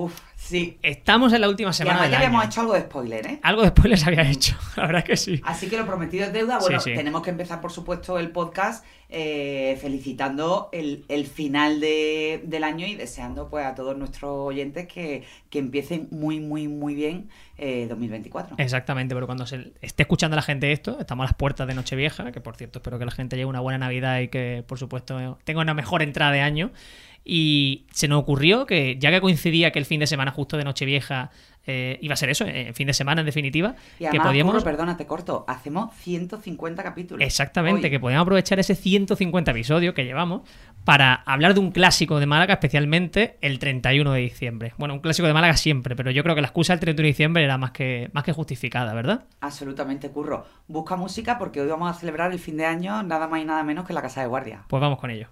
Uf, sí. Estamos en la última semana ya habíamos hecho algo de spoiler, ¿eh? Algo después les había hecho, la verdad que sí. Así que lo prometido es deuda. Bueno, Sí, sí. tenemos que empezar, por supuesto, el podcast eh, felicitando el, el final de- del año y deseando pues a todos nuestros oyentes que, que empiecen muy, muy, muy bien eh, 2024. Exactamente, pero cuando se esté escuchando la gente esto, estamos a las puertas de Nochevieja, que por cierto espero que la gente lleve una buena Navidad y que por supuesto tenga una mejor entrada de año. Y se nos ocurrió que, ya que coincidía que el fin de semana justo de Nochevieja eh, iba a ser eso, eh, fin de semana en definitiva, Y que podíamos... Curro, perdona, te corto. Hacemos 150 capítulos. Exactamente, Hoy. que podíamos aprovechar ese 150 episodios que llevamos para hablar de un clásico de Málaga, especialmente el 31 de diciembre. Bueno, un clásico de Málaga siempre, pero yo creo que la excusa del 31 de diciembre era más que, más que justificada, ¿verdad? Absolutamente, Curro. Busca música porque hoy vamos a celebrar el fin de año nada más y nada menos que en la Casa de Guardia. Pues vamos con ello.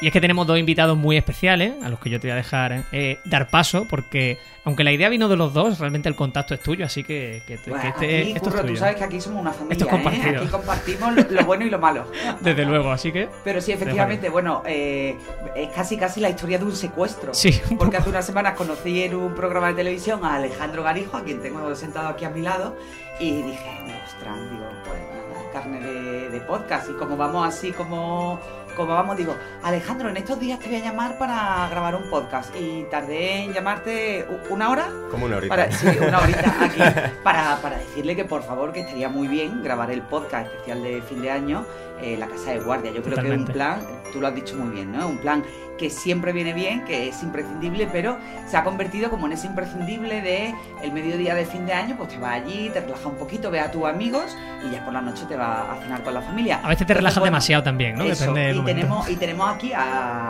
Y es que tenemos dos invitados muy especiales, a los que yo te voy a dejar eh, dar paso, porque aunque la idea vino de los dos, realmente el contacto es tuyo, así que, que- que Bueno, este, aquí, esto Curro, es tú sabes que aquí somos una familia, Esto es ¿eh? Aquí compartimos lo, lo bueno y lo malo. Desde luego, así que... Pero sí, efectivamente, bueno, eh, es casi casi la historia de un secuestro. Sí, un Porque hace unas semanas conocí en un programa de televisión a Alejandro Garijo, a quien tengo sentado aquí a mi lado, y dije, ostras, digo, pues nada, carne de, de podcast. Y como vamos así, como, como vamos, digo, Alejandro, en estos días te voy a llamar para grabar un podcast. Y tardé en llamarte una hora. Como una horita. Para, sí, una horita aquí para, para decirle que por favor que estaría muy bien grabar el podcast especial de fin de año eh, La Casa de Guardia. Yo creo que es un plan, tú lo has dicho muy bien, ¿no? Un plan que siempre viene bien, que es imprescindible, pero se ha convertido como en ese imprescindible de el mediodía de fin de año, pues te vas allí, te relajas un poquito, ves a tus amigos y ya por la noche te vas a cenar con la familia. A veces te relajas bueno, demasiado también, ¿no? eso, Depende del y momento. tenemos, y tenemos aquí a,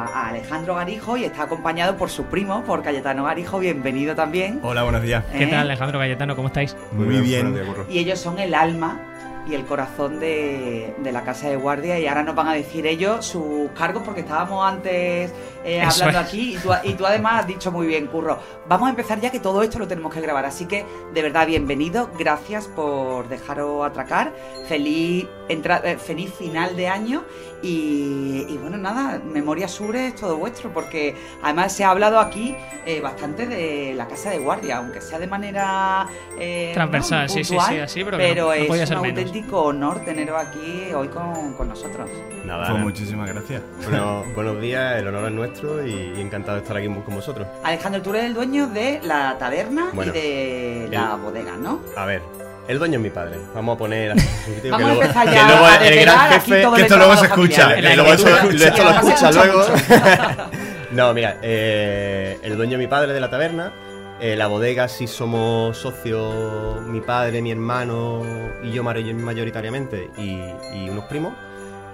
a Alejandro Garijo y está acompañado por su primo, por Cayetano Garijo, bienvenido también. Hola, buenos días. ¿Qué ¿eh? tal, Alejandro Cayetano? ¿Cómo estáis? Muy, bien. buenos días, Curro. Y ellos son el alma y el corazón de, de la casa de guardia y ahora nos van a decir ellos sus cargos porque estábamos antes eh, hablando es. aquí y tú, y tú además has dicho muy bien, Curro. Vamos a empezar ya que todo esto lo tenemos que grabar, así que de verdad bienvenido, gracias por dejaros atracar, feliz, entra- eh, feliz final de año y, y bueno, nada, Memoria Sur es todo vuestro porque además se ha hablado aquí eh, bastante de la casa de guardia, aunque sea de manera eh, Transversal, ¿no? sí, sí, sí, así, pero que no- no es un menos. auténtico honor teneros aquí hoy con, con nosotros. Nada, Pues muchísimas gracias. Bueno, buenos días, el honor es nuestro y, y encantado de estar aquí con vosotros. Alejandro, tú eres el dueño de la taberna Bueno, y de la bodega, ¿no? A ver, el dueño es mi padre. Vamos a poner así, Vamos que luego, empezar que luego a el gran jefe... todo que el esto luego se escucha, esto lo escucha luego. No, mira, eh, el dueño es mi padre de la taberna. eh, la bodega sí somos socios, mi padre, mi hermano y yo mayoritariamente y, y unos primos.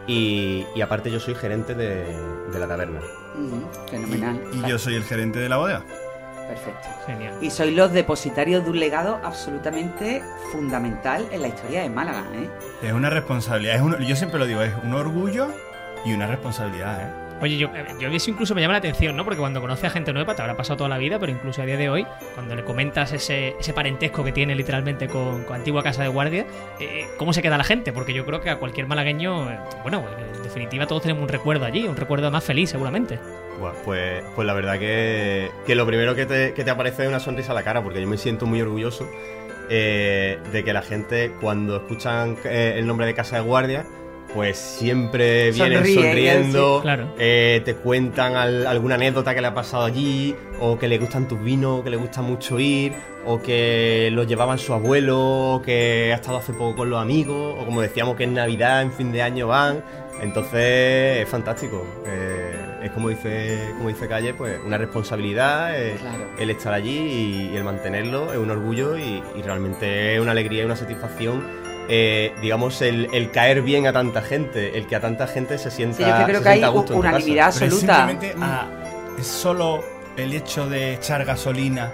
Y, y aparte yo soy gerente de, de la taberna. Ujú, Fenomenal. Y yo soy el gerente de la bodega. Perfecto. Genial. Y sois los depositarios de un legado absolutamente fundamental en la historia de Málaga, ¿eh? Es una responsabilidad. Es un- yo siempre lo digo, es un orgullo y una responsabilidad, ¿eh? Oye, yo, eh, yo eso incluso me llama la atención, ¿no? Porque cuando conoces a gente nueva, te habrá pasado toda la vida, pero incluso a día de hoy, cuando le comentas ese, ese parentesco que tiene literalmente con, con Antigua Casa de Guardia, eh, ¿cómo se queda la gente? Porque yo creo que a cualquier malagueño, eh, bueno, en definitiva todos tenemos un recuerdo allí, un recuerdo más feliz seguramente. Buah, pues, pues la verdad que, que lo primero que te, que te aparece es una sonrisa a la cara, porque yo me siento muy orgulloso eh, de que la gente, cuando escuchan eh, el nombre de Casa de Guardia, pues siempre vienen sonriendo, Claro. eh, te cuentan al- alguna anécdota que le ha pasado allí, o que le gustan tus vinos, que le gusta mucho ir, o que los llevaban su abuelo, o que ha estado hace poco con los amigos, o como decíamos que en Navidad, en fin de año van. Entonces es fantástico. Eh, es como dice, como dice Calle, pues una responsabilidad, eh, Claro. el estar allí y, y el mantenerlo es un orgullo y, y realmente es una alegría y una satisfacción. Eh, digamos, el, el caer bien a tanta gente, el que a tanta gente se sienta, Sí, yo creo que hay a unanimidad Pero es absoluta. simplemente ah, es solo el hecho de echar gasolina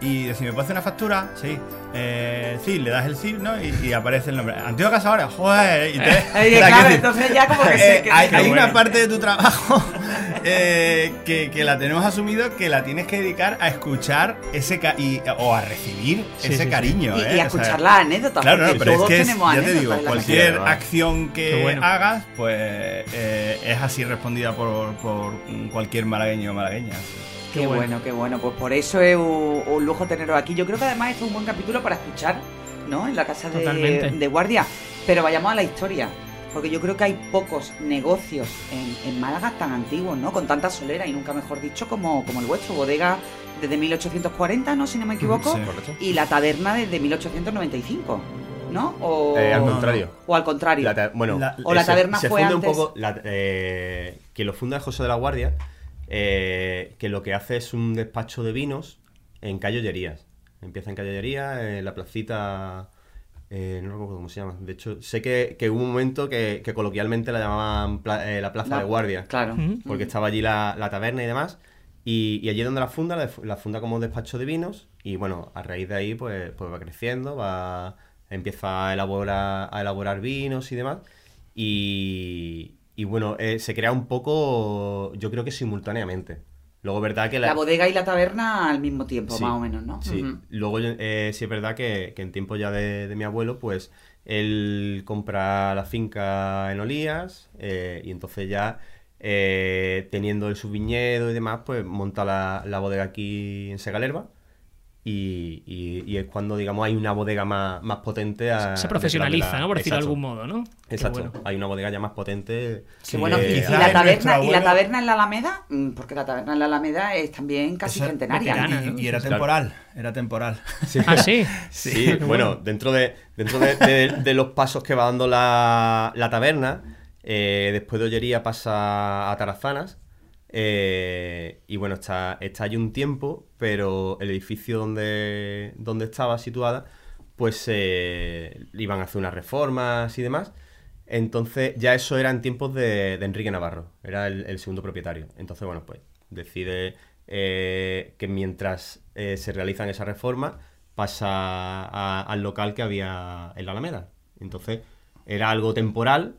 Y si me puede hacer una factura, sí. Eh, sí, le das el sí, ¿no? Y, y aparece el nombre. Antigua Cazadora, joder. Y te, Eh, claro, decir, entonces ya como que eh, se... que- hay hay bueno. una parte de tu trabajo eh, que, que la tenemos asumido que la tienes que dedicar a escuchar ese ca- y, o a recibir Sí, ese sí, sí. cariño. y, ¿eh? y a O sea, escuchar las anécdotas, Claro, no, porque pero es todos que es, ya te digo, la cualquier acción que bueno. hagas, pues eh, es así respondida por, por cualquier malagueño o malagueña. Qué Qué bueno. bueno. qué bueno. Pues por eso es un, un lujo teneros aquí. Yo creo que además es un buen capítulo para escuchar, ¿no? En la casa de, Totalmente. de guardia. Pero vayamos a la historia. Porque yo creo que hay pocos negocios en, en Málaga tan antiguos, ¿no? Con tanta solera y nunca mejor dicho como, como el vuestro. Bodega desde 1840, ¿no? Si no me equivoco. Sí. Y la taberna desde 1895, ¿no? O, Eh, al contrario. o al contrario. La bueno, La- O la se- taberna se fue antes. un poco. la- eh, que lo funda José de la Guardia, eh, que lo que hace es un despacho de vinos en Callollerías. Empieza en Callollerías, en la placita. Eh, no recuerdo cómo se llama. De hecho, sé que, que hubo un momento que, que coloquialmente la llamaban pla- eh, la Plaza La- de Guardia. Claro. Porque estaba allí la, la taberna y demás. Y, y allí donde la funda, la, la funda como despacho de vinos. Y bueno, a raíz de ahí, pues, pues va creciendo, va empieza a elaborar, a elaborar vinos y demás. Y, y bueno, eh, se crea un poco, yo creo que simultáneamente. Luego, verdad que La bodega y la taberna al mismo tiempo, Sí, más o menos, ¿no? Sí, luego eh, sí es verdad que, que en tiempo ya de, de mi abuelo, pues él compra la finca en Olías eh, y entonces ya eh, teniendo el subviñedo y demás, pues monta la, la bodega aquí en Segalerba y, y- y es cuando, digamos, hay una bodega más, más potente. a- Se profesionaliza, la- ¿no? Por decirlo de algún modo, ¿no? Exacto, bueno. hay una bodega ya más potente. Bueno, y, la taberna, y la taberna en la Alameda, Mm, porque la taberna en la Alameda es también casi centenaria. ¿no? veterana, ¿no? Y, y era Claro. temporal, era temporal. Ah, sí. Sí, bueno, dentro de dentro de, de- de los pasos que va dando la, la taberna, eh, después de Ollería pasa a Tarazanas. Eh, y bueno, está, está allí un tiempo, pero el edificio donde, donde estaba situada, pues eh, iban a hacer unas reformas y demás. Entonces, ya eso era en tiempos de, Enrique Navarro, era el, segundo propietario. Entonces, bueno, pues decide eh, que mientras se realizan esas reformas, pasa al local que había en la Alameda. Entonces, era algo temporal.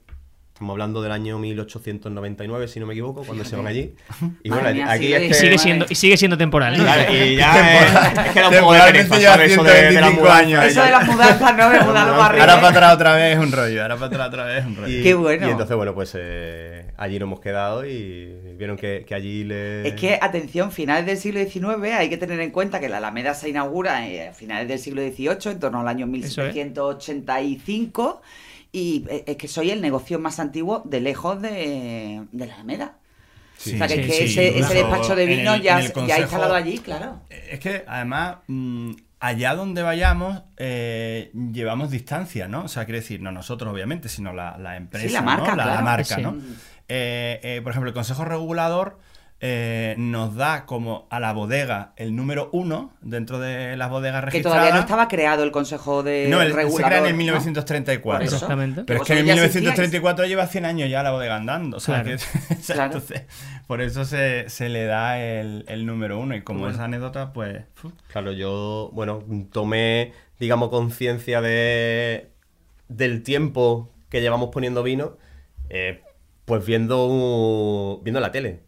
Estamos hablando del año 1899, si no me equivoco, cuando se van allí. Y bueno, Madre mía, aquí sigue es Y que... sigue siendo, y sigue siendo temporal. ¿no? Claro, y ya es, es que lleva ¿sabes? Eso de, de la 125 mudanza. años. Eso de las mudanzas, ¿no? De mudarlo para arriba. Ahora para atrás otra vez es un rollo, ahora para atrás otra vez es un rollo. Y, Qué bueno. Y entonces, bueno, pues eh, allí nos hemos quedado y vieron que, que allí le... Es que, atención, finales del siglo XIX, hay que tener en cuenta que la Alameda se inaugura eh, a finales del siglo XVIII, en torno al año Eso es. 1785, y eh, es que soy el negocio más antiguo de lejos de, de la Alameda. Sí, o sea, que, sí, es que sí, ese, despacho de el- vino ya, consejo- instalado allí, claro. Es que además, mm, allá donde vayamos, eh, llevamos distancia, ¿no? O sea, quiere decir, no nosotros obviamente, sino la, la empresa, Sí, la marca, ¿no? la, la claro. marca, Sí. ¿no? Eh, eh, por ejemplo, el Consejo Regulador eh, nos da como a la bodega el número uno dentro de las bodegas Que registradas. todavía no estaba creado el Consejo de No, el, se Regulador. crea en el ¿no? 1934. Por eso. Exactamente. Pero es que en ya 1934 lleva 100 años ya la bodega andando. O sea, Claro. que- Claro. entonces, por eso se, se le da el, el número uno. Y como esa anécdota, pues. Claro, yo, bueno, tomé, digamos, conciencia de del tiempo que llevamos poniendo vino, eh, pues viendo viendo la tele.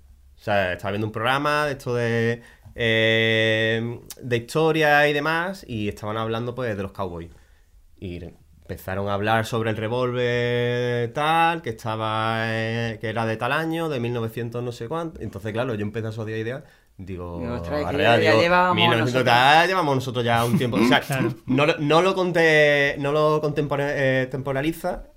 O sea, estaba viendo un programa de esto de, eh, de historia y demás, y estaban hablando pues de los cowboys. Y empezaron a hablar sobre el revólver tal, que estaba eh, que era de tal año, de 1900 no sé cuánto. Entonces, claro, yo empecé a asociar ideas. Digo, ostras, arrea, ya- ya digo, llevábamos 1900 nosotros. tal, llevamos nosotros ya un tiempo. O sea, Claro. no, lo- no lo conté, no lo contempora-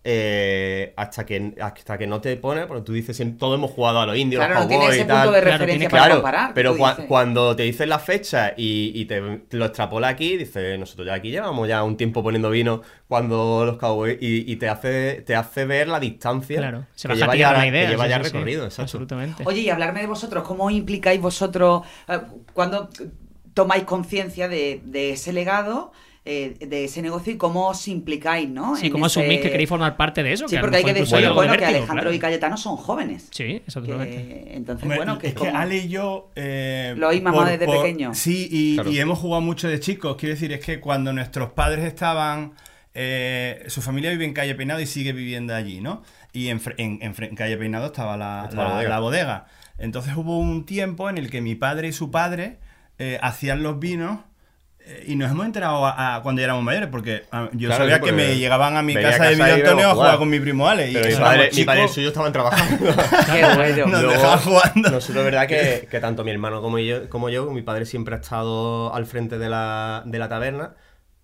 eh, hasta que hasta que no te pone, porque tú dices, todos hemos jugado a los indios, Claro, los no tiene cowboys ese y tal. punto de Claro, referencia tiene- para Claro, comparar. pero tú cua- dices. cuando te dicen la fecha y, y te, te lo extrapola aquí, dices, nosotros ya aquí llevamos ya un tiempo poniendo vino cuando los cowboys y, y te hace te hace ver la distancia Claro, se que lleva ya, la que idea. lleva sí, ya sí, sí. recorrido, exacto. Absolutamente. Oye, y hablarme de vosotros, ¿cómo implicáis vosotros eh, cuando tomáis conciencia de, de ese legado? Eh, de ese negocio y cómo os implicáis, ¿no? Sí, En cómo ese- asumís que queréis formar parte de eso. Sí, porque hay que decir, bueno, que Alejandro claro. y Cayetano son jóvenes. Sí. Que- entonces, Hombre, bueno, que es es que como- Ale y yo. eh, Lo oís mamá desde pequeño. Sí, y, Claro. y hemos jugado mucho de chicos. Quiero decir, es que cuando nuestros padres estaban. eh, su familia vive en Calle Peinado y sigue viviendo allí, ¿no? Y en, fre- en- en fre- en Calle Peinado estaba la, Estaba la la- bodega. la bodega. Entonces hubo un tiempo en el que mi padre y su padre eh, hacían los vinos. Y nos hemos enterado a- a cuando ya éramos mayores, porque ah, yo Claro, sabía sí, que me llegaban a mi a casa de y Antonio a jugar con mi primo Ale. Y Pero mi éramos padre, mi padre y suyo estaban trabajando. Qué bueno. Nos Luego, jugando. Nosotros, es verdad que, que tanto mi hermano como yo, como yo, mi padre siempre ha estado al frente de la, de la taberna.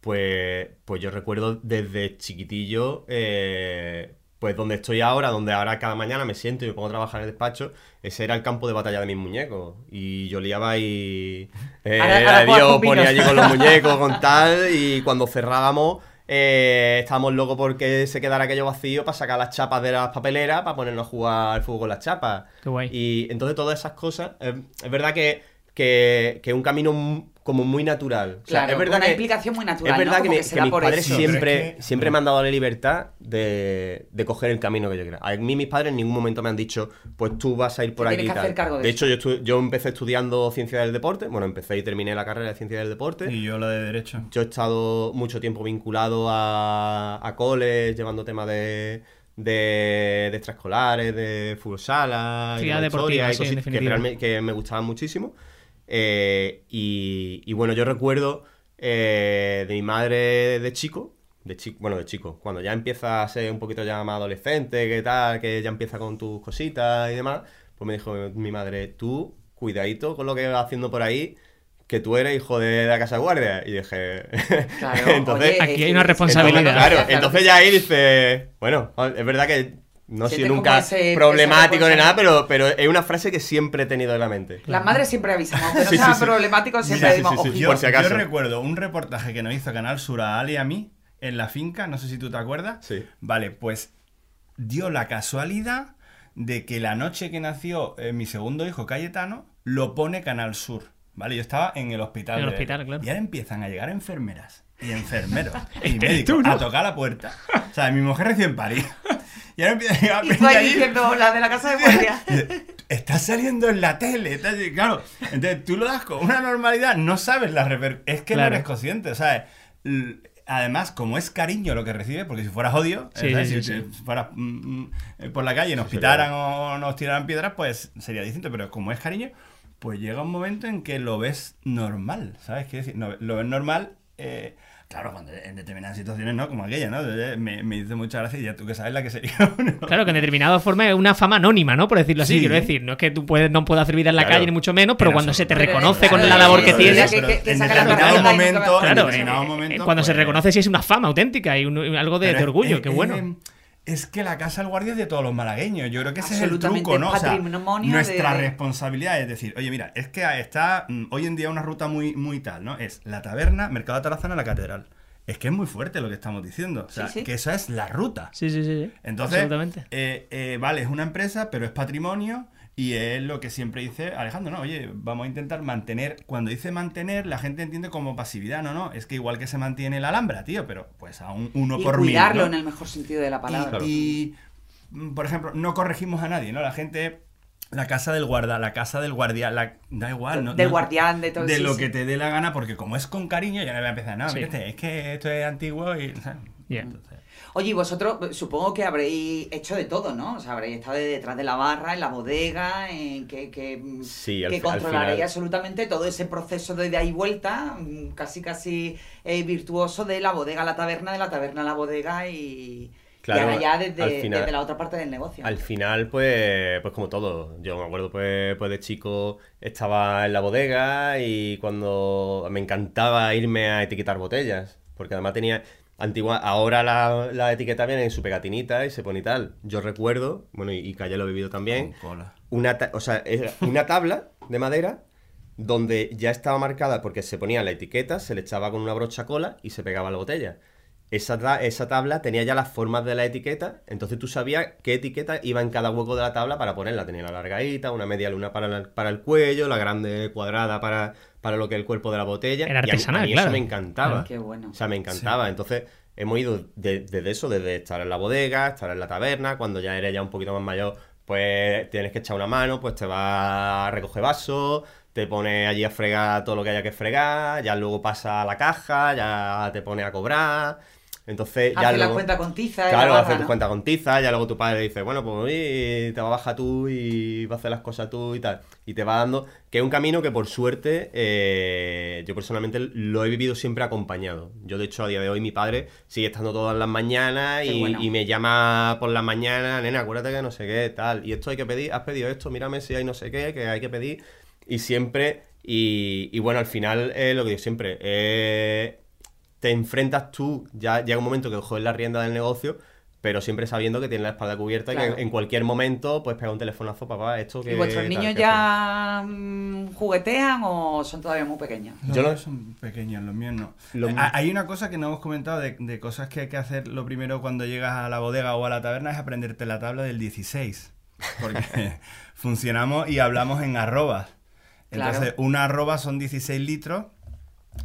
Pues, pues yo recuerdo desde chiquitillo, eh, pues donde estoy ahora, donde ahora cada mañana me siento y me pongo a trabajar en el despacho, ese era el campo de batalla de mis muñecos. Y yo liaba ahí. Eh, Ahora- ahora Dios, ponía allí con los muñecos, con tal, y cuando cerrábamos. eh, estábamos locos porque se quedara aquello vacío para sacar las chapas de las papeleras para ponernos a jugar al fútbol con las chapas. Qué guay. Y entonces todas esas cosas, eh, es verdad que, que, que un camino como muy natural. O sea, Claro, es verdad una que, implicación muy natural, Es verdad ¿no? que, mis padres eso. Siempre, es que- siempre me han dado la libertad de, de coger el camino que yo quiera. A mí mis padres en ningún momento me han dicho, pues tú vas a ir por aquí tal. de de hecho, yo, estu- yo empecé estudiando ciencia del deporte. Bueno, empecé y terminé la carrera de ciencia del deporte. Y yo lo de derecho. Yo he estado mucho tiempo vinculado a, a coles, llevando temas de, de, de extraescolares, de fútbol sala, Actividad y deportiva, historia y sí, que, que me gustaban muchísimo. Eh, y, y bueno, yo recuerdo eh, de mi madre de chico, de chico, bueno, de chico, cuando ya empieza a ser un poquito ya más adolescente, que tal, que ya empieza con tus cositas y demás, pues me dijo mi madre, tú, cuidadito con lo que vas haciendo por ahí, que tú eres hijo de la casa guardia. Y dije, Claro, entonces, oye, Aquí hay una responsabilidad. claro, claro entonces ya ahí dice, bueno, es verdad que no he sido nunca ese- problemático ni nada, pero, pero es una frase que siempre he tenido en la mente. Las madres siempre avisamos, aunque no Sí, sea sí, sí. problemático, siempre decimos, sí, sí. "Ojito". Yo, por si acaso. yo recuerdo un reportaje que nos hizo Canal Sur a Ale y a mí en la finca, no sé si tú te acuerdas. Sí. Vale, pues dio la casualidad de que la noche que nació eh, mi segundo hijo Cayetano, lo pone Canal Sur. Vale, yo estaba en el hospital. En el de- hospital, claro. Y ahora empiezan a llegar enfermeras y enfermeros y médicos tú, ¿no? a tocar la puerta. O sea, mi mujer recién parí. Y ahora empieza a llegar Y tú peña ahí allí. diciendo, la de la casa de guardia. Está saliendo en la tele. está claro. Entonces tú lo das con una normalidad, no sabes la reper... Es que Claro. no eres consciente, ¿sabes? L- Además, como es cariño lo que recibe, porque si fueras odio, Sí, ¿sabes? sí, si sí, si fueras mm, mm, por la calle y nos pitaran o nos tiraran piedras, pues sería distinto. Pero como es cariño, pues llega un momento en que lo ves normal, ¿sabes? Quiero decir, no- lo ves normal. eh, Claro, cuando en determinadas situaciones, ¿no? Como aquella, ¿no? Me, me dice mucha gracia y ya tú que sabes la que sería. ¿no? Claro, que en determinada forma es una fama anónima, ¿no? Por decirlo así. Sí. Quiero decir, no es que tú puedes, no puedas hacer vida en la Claro. calle, ni mucho menos, pero, Pero cuando eso- se te Pero, reconoce claro, con la labor que sí, tienes. que- que- que en determinado momento, va- en Claro, determinado eh, momento, cuando se pues- reconoce si es una fama auténtica y un- algo de, orgullo, es- qué bueno. Es, es que la casa del guardia es de todos los malagueños. Yo creo que ese es el Absolutamente, truco, ¿no? O sea, nuestra de- responsabilidad es decir, oye, mira, es que está mm, hoy en día una ruta muy, muy tal, ¿no? Es la taberna, Mercado de Tarazana, la catedral. Es que es muy fuerte lo que estamos diciendo. O sea, Sí, sí. que esa es la ruta. Sí, sí, sí. sí. Entonces, Absolutamente. eh, eh, vale, es una empresa, pero es patrimonio y es lo que siempre dice Alejandro, ¿no? Oye, vamos a intentar mantener, cuando dice mantener, la gente entiende como pasividad, no, no, es que igual que se mantiene la Alhambra, tío, pero pues a un uno Y por mil, cuidarlo ¿no? en el mejor sentido de la palabra. Y, y, mm, por ejemplo, no corregimos a nadie, ¿no? La gente, la casa del guarda, la casa del guardia, la, da igual, ¿no? Del No- guardián, de todo De sí, lo sí. que te dé la gana, porque como es con cariño, ya no voy a empezar, no, Sí. mira este, es que esto es antiguo y... Entonces, Oye, y vosotros eh, supongo que habréis hecho de todo, ¿no? O sea, habréis estado detrás de la barra, en la bodega, en que, que, Sí, que controlaréis final- absolutamente todo ese proceso de ida y vuelta, mm, casi casi eh, virtuoso de la bodega a la taberna, de la taberna a la bodega y, Claro, y ahora ya al desde, final- desde la otra parte del negocio. Al final, pues, pues como todo. Yo me acuerdo, pues, pues de chico estaba en la bodega y cuando me encantaba irme a etiquetar botellas. Porque además tenía. Antigua, ahora la, la etiqueta viene en su pegatinita y se pone y tal. Yo recuerdo, bueno, y, y Calle lo he vivido también, una, ta- o sea, una tabla de madera donde ya estaba marcada porque se ponía la etiqueta, se le echaba con una brocha cola y se pegaba la botella. esa, esa tabla tenía ya las formas de la etiqueta, entonces tú sabías qué etiqueta iba en cada hueco de la tabla para ponerla. Tenía la largadita, una media luna para, la- para el cuello, la grande cuadrada para, para lo que es el cuerpo de la botella. Era y a mí- artesanal, a mí claro. Eso me encantaba. Qué bueno. O sea, me encantaba. Entonces, hemos ido de- desde eso, desde estar en la bodega, estar en la taberna, cuando ya eres ya un poquito más mayor, pues tienes que echar una mano, pues te vas a recoger vasos, te pones allí a fregar todo lo que haya que fregar, ya luego pasa a la caja, ya te pones a cobrar. Entonces, ya Hace la luego... cuenta con tiza. Claro, la haces ¿no? cuenta con tiza, ya luego tu padre dice, bueno, pues oye, te va a bajar tú y va a hacer las cosas tú y tal. Y te va dando, que es un camino que por suerte eh, yo personalmente lo he vivido siempre acompañado. Yo de hecho a día de hoy mi padre sigue estando todas las mañanas y, bueno. y me llama por las mañanas, nena, acuérdate que no sé qué, tal. Y esto hay que pedir, has pedido esto, mírame si hay no sé qué, que hay que pedir. Y siempre, y, y bueno, al final es lo que digo siempre, eh, te enfrentas tú, ya llega un momento que coges la rienda del negocio, pero siempre sabiendo que tienes la espalda cubierta y Claro. que en cualquier momento puedes pegar un telefonazo, papá, esto que... ¿Y vuestros niños ¿qué ya mm, juguetean o son todavía muy pequeños? Los Yo lo- míos son pequeños, los míos no. Eh, Hay una cosa que no hemos comentado de, de cosas que hay que hacer lo primero cuando llegas a la bodega o a la taberna es aprenderte la tabla del 16. Porque funcionamos y hablamos en arrobas. Claro. Entonces, una arroba son 16 litros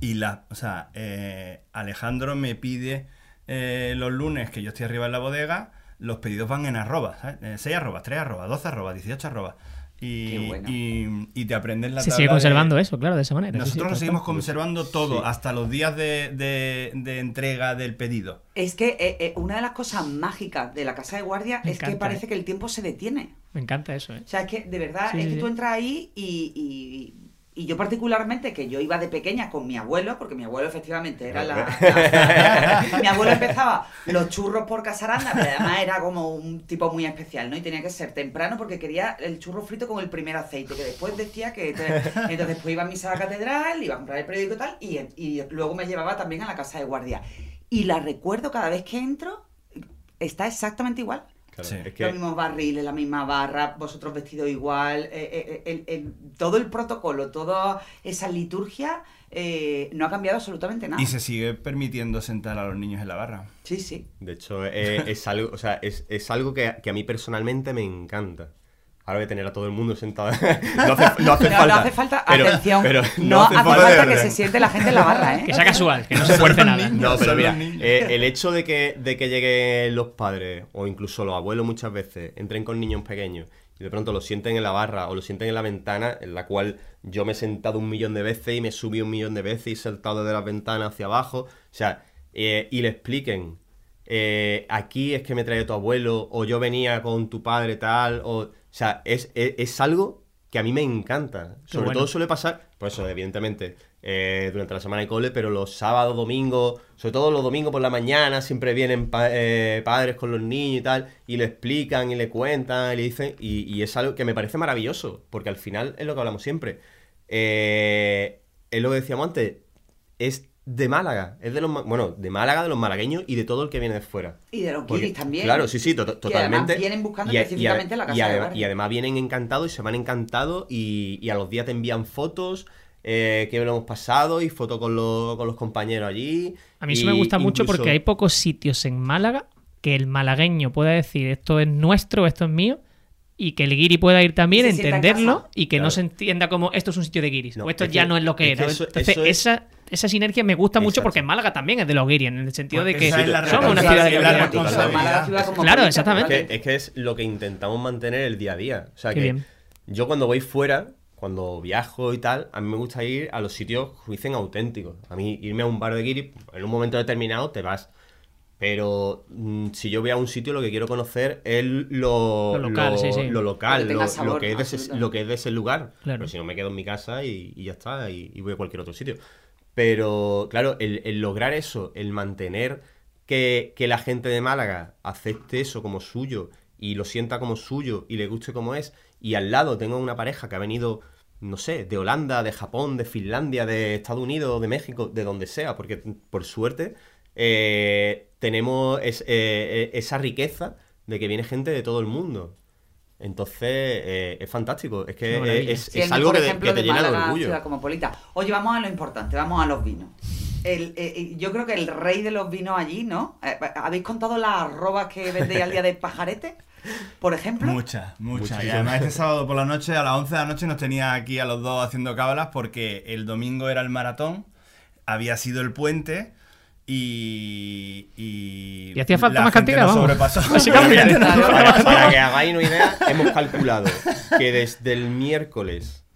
y la, o sea, eh, Alejandro me pide eh, los lunes que yo estoy arriba en la bodega, los pedidos van en arrobas, ¿sabes? Eh, 6 arrobas, 3 arrobas, 12 arrobas, 18 arrobas. Y, Qué bueno. y, y te aprendes la Se tabla sigue de- conservando eso, claro, de esa manera. sí, sí, nosotros lo seguimos conservando todo Sí. hasta los días de, de- de entrega del pedido. Es que eh, eh, una de las cosas mágicas de la casa de guardia Me es que parece ¿eh? que el tiempo se detiene. Me encanta eso, ¿eh? O sea, es que de verdad, Sí, es sí, que sí. tú entras ahí y, y- y yo particularmente, que yo iba de pequeña con mi abuelo, porque mi abuelo efectivamente era la... la- mi abuelo empezaba los churros por casaranda, pero además era como un tipo muy especial, ¿no? Y tenía que ser temprano porque quería el churro frito con el primer aceite, que después decía que... te- Entonces pues iba a misa a la catedral, iba a comprar el periódico y tal, y, y luego me llevaba también a la casa de guardia. Y la recuerdo cada vez que entro, está exactamente igual. Claro, Sí. es que Los mismos barriles, la misma barra, vosotros vestidos igual, eh, eh, el- el- todo el protocolo, toda esa liturgia eh, no ha cambiado absolutamente nada. Y se sigue permitiendo sentar a los niños en la barra. Sí, sí. De hecho, eh, es, algo, o sea, es, es algo que, que a mí personalmente me encanta. Ahora voy a tener a todo el mundo sentado. no hace, no hace No, falta. no hace falta, pero- atención, pero no, hace falta, de que se siente la gente en la barra, ¿eh? Que sea casual, que no se fuerce nada. niños. No, pero mira, eh, el hecho de que, de que lleguen los padres o incluso los abuelos muchas veces entren con niños pequeños y de pronto los sienten en la barra o los sienten en la ventana, en la cual yo me he sentado un millón de veces y me subí un millón de veces y he saltado desde la ventana hacia abajo, o sea, eh, y le expliquen, eh, aquí es que me trae tu abuelo o yo venía con tu padre tal, o sea, es, es, es algo que a mí me encanta. Sobre bueno. todo suele pasar, pues eso, evidentemente, eh, durante la semana de cole, pero los sábados, domingos, sobre todo los domingos por la mañana, siempre vienen pa- eh, padres con los niños y tal, y le explican y le cuentan y le dicen, y, y es algo que me parece maravilloso, porque al final es lo que hablamos siempre. Eh, es lo que decíamos antes, es de Málaga, es de los, bueno, de Málaga, de los malagueños y de todo el que viene de fuera. Y de los Porque- guiris también. Claro, sí, sí, to- to- Que además totalmente. vienen buscando Y a- y a- específicamente la casa y adem-. Y además vienen encantados y se van encantados y, y a los días te envían fotos eh, que lo hemos pasado y fotos con, los- con los compañeros allí. A mí eso me gusta mucho porque hay pocos sitios en Málaga que el malagueño pueda decir esto es nuestro, esto es mío, y que el guiri pueda ir también, Y en entenderlo y que no se entienda como esto es un sitio de guiris, No, o esto es ya que- no es lo que es que era. eso- Entonces, eso es- esa, esa sinergia me gusta mucho Exacto. porque Málaga también es de los guiri, en el sentido de que somos una ciudad de la guiri. responsabilidad. Málaga ciudad Claro, exactamente. Es que, es que es lo que intentamos mantener el día a día. O sea Qué que bien. yo cuando voy fuera, cuando viajo y tal, a mí me gusta ir a los sitios que dicen auténticos. A mí irme a un bar de guiri, en un momento determinado te vas. Pero mm, si yo voy a un sitio, lo que quiero conocer es lo, Lo local, sí, sí. lo local, Lo que lo, tenga sabor, lo que es de ese, lo que es de ese lugar. Claro. Pero si no me quedo en mi casa y, y ya está, y, y voy a cualquier otro sitio. Pero claro, el, el lograr eso, el mantener que, que la gente de Málaga acepte eso como suyo y lo sienta como suyo y le guste como es, y al lado tengo una pareja que ha venido, no sé, de Holanda, de Japón, de Finlandia, de Estados Unidos, de México, de donde sea, porque por suerte eh, tenemos es- eh, eh, esa riqueza de que viene gente de todo el mundo. Entonces, eh, es fantástico. Es que es, Sí, es el algo que, te- ejemplo que te de llena de orgullo. ciudad cosmopolita. Oye, vamos a lo importante, vamos a los vinos. el, eh, yo creo que el rey de los vinos allí, ¿no? ¿Habéis contado las arrobas que vendéis al día de pajarete? Por ejemplo. Muchas, muchas. Muchas. Y además este sábado por la noche, a las 11 de la noche, nos tenía aquí a los dos haciendo cábalas porque el domingo era el maratón, había sido el puente y... Y, Y hacía falta la más cantidad, vamos. Básicamente. Para, para que hagáis una idea, hemos calculado que desde el miércoles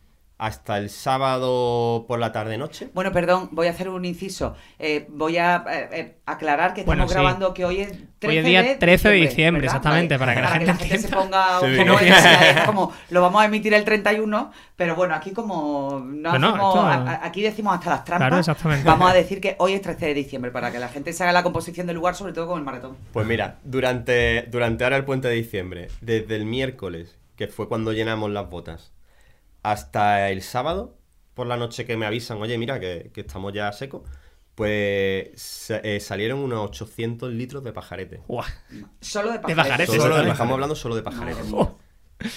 hasta el sábado por la tarde-noche, Bueno, perdón, voy a hacer un inciso. Eh, voy a eh, eh, aclarar que Bueno, estamos sí. grabando que hoy es 13 Hoy es día 13 de diciembre, exactamente, para que la gente se ponga Sí. que no es, como lo vamos a emitir el 31, pero bueno, aquí como no no, hacemos- esto- a- a- aquí decimos hasta las trampas. Claro, exactamente. Vamos a decir que hoy es 13 de diciembre para que la gente se haga la composición del lugar, sobre todo con el maratón. pues mira, durante, durante ahora el puente de diciembre, desde el miércoles, que fue cuando llenamos las botas, hasta el sábado, por la noche que me avisan, oye, mira, que, que estamos ya secos, pues eh, salieron unos 800 litros de pajarete. Guau. Solo de De pajarete. pajarete, Solo- exactamente. estamos hablando solo de pajarete. O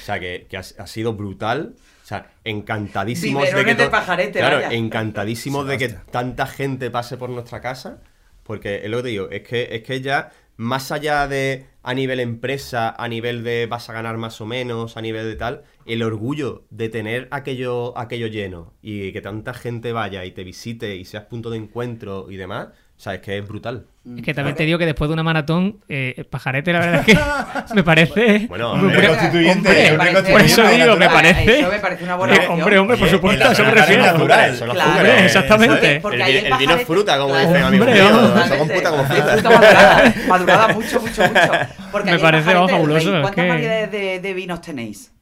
sea, que, que ha, ha sido brutal. O sea, encantadísimos de que... de to- pajarete, Claro, vaya. encantadísimos Sí, de que tanta gente pase por nuestra casa. Porque es lo que te digo, es que, es que ya, más allá de a nivel empresa, a nivel de vas a ganar más o menos, a nivel de tal, el orgullo de tener aquello, aquello lleno y que tanta gente vaya y te visite y seas punto de encuentro y demás, o sea, es que es brutal. Es que también te digo que después de una maratón, eh, pajarete, la verdad es que me parece. Bueno, hombre, constituyente, Hombre, hombre parece- por eso constituyente, digo, me parece. Eso me parece una buena Eh, hombre, hombre, por supuesto, eso me refiero. natural. Son los Claro, azúcares. exactamente. El, vino es fruta, como Claro. dicen amigos Hombre, míos. hombre. Eso con puta como Es fruta. madurada, madurada mucho, mucho, mucho. Porque Me parece, Pajarete fabuloso, ¿Cuántas variedades de, de vinos tenéis?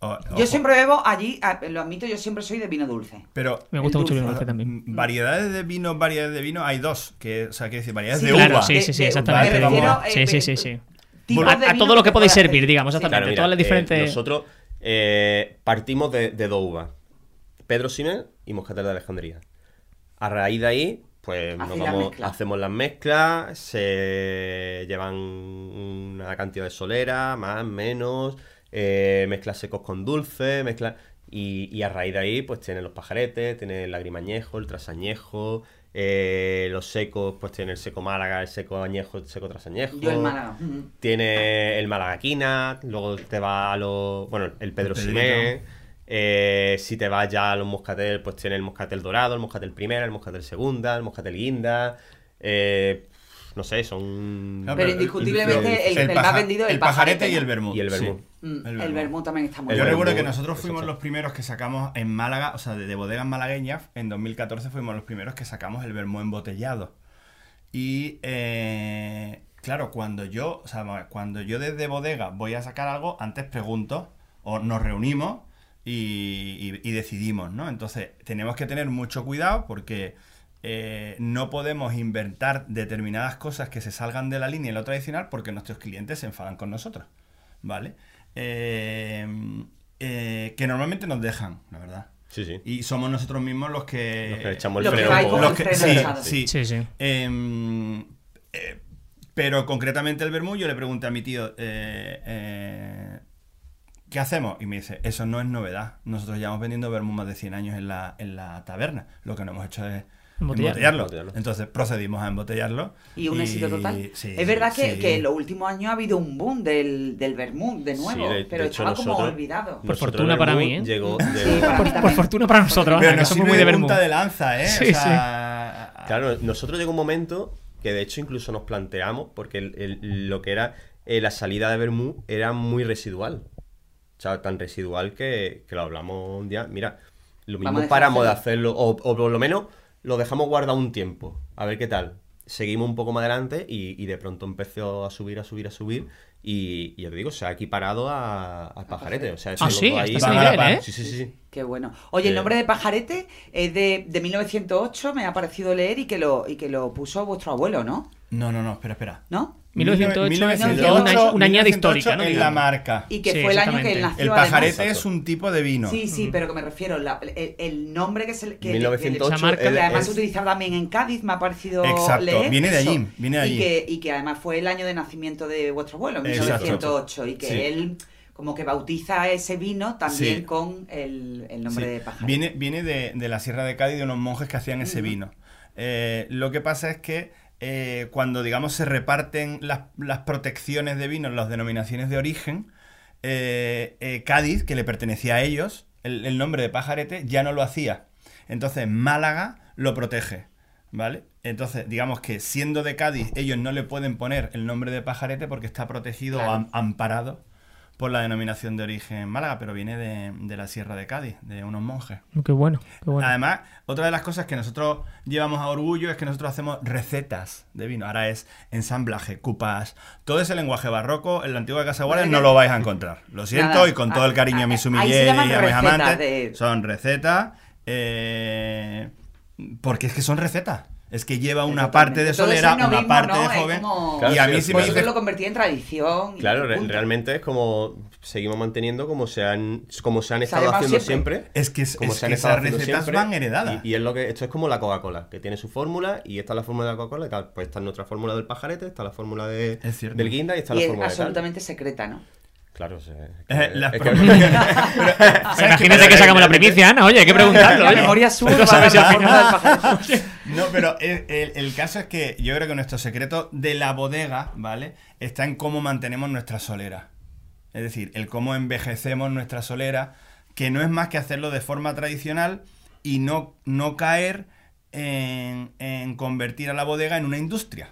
O- Yo ojo. siempre bebo allí, lo admito, yo siempre soy de vino dulce. Pero Me gusta el mucho el vino dulce. también. mm, variedades de vino, variedades de vino, hay dos. Que, o sea, quiere decir, variedades Sí, de Claro, uva. sí, sí, sí, De- de- exactamente. refiero. Sí, eh, sí, sí, sí. tipos A- todo lo que podéis servir, hacer. digamos, Sí. exactamente. Claro, todas las eh, diferentes- nosotros eh, partimos de, de dos uvas. Pedro Simel y Moscatel de Alejandría. A raíz de ahí, pues nos la vamos, hacemos las mezclas, se llevan una cantidad de solera, más, menos, eh, mezclas secos con dulce, mezclas... Y, y a raíz de ahí, pues tienen los pajaretes, tiene el lagrimañejo, el trasañejo, eh, los secos, pues tiene el seco Málaga, el seco añejo, el seco trasañejo. Yo el Málaga. Tiene el Malagaquina, luego te va a los. Bueno, el Pedro El Simé. Eh, si te vas ya a los moscatel, pues tiene el moscatel dorado, el moscatel primera, el moscatel segunda, el moscatel guinda. eh, no sé, son. No, Pero indiscutiblemente el, el más vendido es el el pajarete pajarete y el vermut. Y el sí. vermut. Mm, El El vermut. vermut también está muy Yo recuerdo que vermut, nosotros fuimos los primeros que sacamos en Málaga, o sea, de, de bodegas malagueñas, en 2014 fuimos los primeros que sacamos el vermú embotellado. Y eh, claro, cuando yo, o sea, cuando yo desde bodega voy a sacar algo, antes pregunto, o nos reunimos y, y- y decidimos, ¿no? Entonces, tenemos que tener mucho cuidado porque eh, no podemos inventar determinadas cosas que se salgan de la línea de lo tradicional porque nuestros clientes se enfadan con nosotros, ¿vale? Eh, eh, que normalmente nos dejan, la verdad. Sí, sí. Y somos nosotros mismos los que... Los que echamos el freno los que- sí, sí. Sí, sí. Em, eh, pero concretamente el vermú, yo le pregunté a mi tío, eh, eh, ¿qué hacemos? Y me dice, eso no es novedad. Nosotros llevamos vendiendo vermú más de 100 años en la, en la taberna. Lo que no hemos hecho es Embotellarlo. Entonces procedimos a embotellarlo. Y un éxito total. sí, es verdad que, sí. que en los últimos años ha habido un boom del, del vermut de nuevo, Sí, de- de pero hecho, estaba como nosotros- olvidado. Por fortuna para mí, ¿eh? Llegó, para Por, fortuna para nosotros, Pero nos somos muy de de punta de lanza, ¿eh? Sí, o sea, Claro, nosotros llegó un momento que de hecho incluso nos planteamos, porque el- el- lo que era eh, la salida de Bermú era muy residual. O sea, tan residual que, que lo hablamos un día. Mira, lo mismo paramos de hacerlo. hacerlo, o, o por lo menos lo dejamos guardado un tiempo. A ver qué tal. Seguimos un poco más adelante y, y de pronto empezó a subir, a subir, a subir. Y, y ya te digo, se ha equiparado a- al pajarete. O sea, eso Ah, sí, ahí- par. ¿eh? Sí, sí, sí. sí. Qué bueno. Oye, el Eh, nombre de Pajarete es de, de 1908, me ha parecido leer y que lo, y que lo puso vuestro abuelo, ¿no? No, no, no, espera, espera. ¿No? 1908, una añ- una añada histórica, ¿no? En la marca. Y que Sí, fue el año que nació. El pajarete Exacto. es un tipo de vino. Sí, sí, pero que me refiero, la- el, el nombre que se que, 1908, esa marca- que, además es- se utilizaba también en Cádiz, me ha parecido Exacto, leer viene de eso. allí, viene de allí. Y que, y que además fue el año de nacimiento de vuestro abuelo, Exacto. 1908, y que Sí. él como que bautiza ese vino también Sí. con el, el nombre Sí. de Pajarete. Viene, viene de, de la Sierra de Cádiz de unos monjes que hacían ese vino. Eh, lo que pasa es que eh, cuando, digamos, se reparten las, las protecciones de vino, las denominaciones de origen, eh, eh, Cádiz, que le pertenecía a ellos, el, el nombre de pajarete ya no lo hacía. Entonces Málaga lo protege, ¿vale? Entonces, digamos que siendo de Cádiz, ellos no le pueden poner el nombre de pajarete porque está protegido Claro. o am- amparado por la denominación de origen Málaga, pero viene de, de la Sierra de Cádiz, de unos monjes. Qué bueno, qué bueno. Además, otra de las cosas que nosotros llevamos a orgullo es que nosotros hacemos recetas de vino. Ahora es ensamblaje, cupas, todo ese lenguaje barroco en la antigua Casa Guardia no lo vais a encontrar. Lo siento Nada. y con todo el cariño a mis sumilleres y a mis recetas amantes. de- Son recetas, eh, porque es que son recetas. Es que lleva una Totalmente. parte de solera, una novismo, parte ¿no? de joven. como- Claro, y a sí, mí es si me dices... lo convertí en tradición. Claro, re- punto. realmente es como seguimos manteniendo como se han, como se han estado haciendo siempre. siempre. Es que, es, como es se han que estado esas haciendo recetas siempre, van heredadas. Y, y es lo que esto es como la Coca-Cola, que tiene su fórmula y esta es la fórmula de la Coca-Cola y tal. Pues esta es nuestra fórmula del pajarete, esta es la fórmula de, Es del guinda y esta Y es la es fórmula de tal. absolutamente secreta, ¿no? Claro, se- Eh, las es que- Pero imagínate que sacamos la primicia, Ana. Oye, hay que preguntarlo. La memoria sur la fórmula del pajarete. No, pero el, el- el caso es que yo creo que nuestro secreto de la bodega, ¿vale? Está en cómo mantenemos nuestra solera. Es decir, el cómo envejecemos nuestra solera, que no es más que hacerlo de forma tradicional y no, no caer en, en convertir a la bodega en una industria.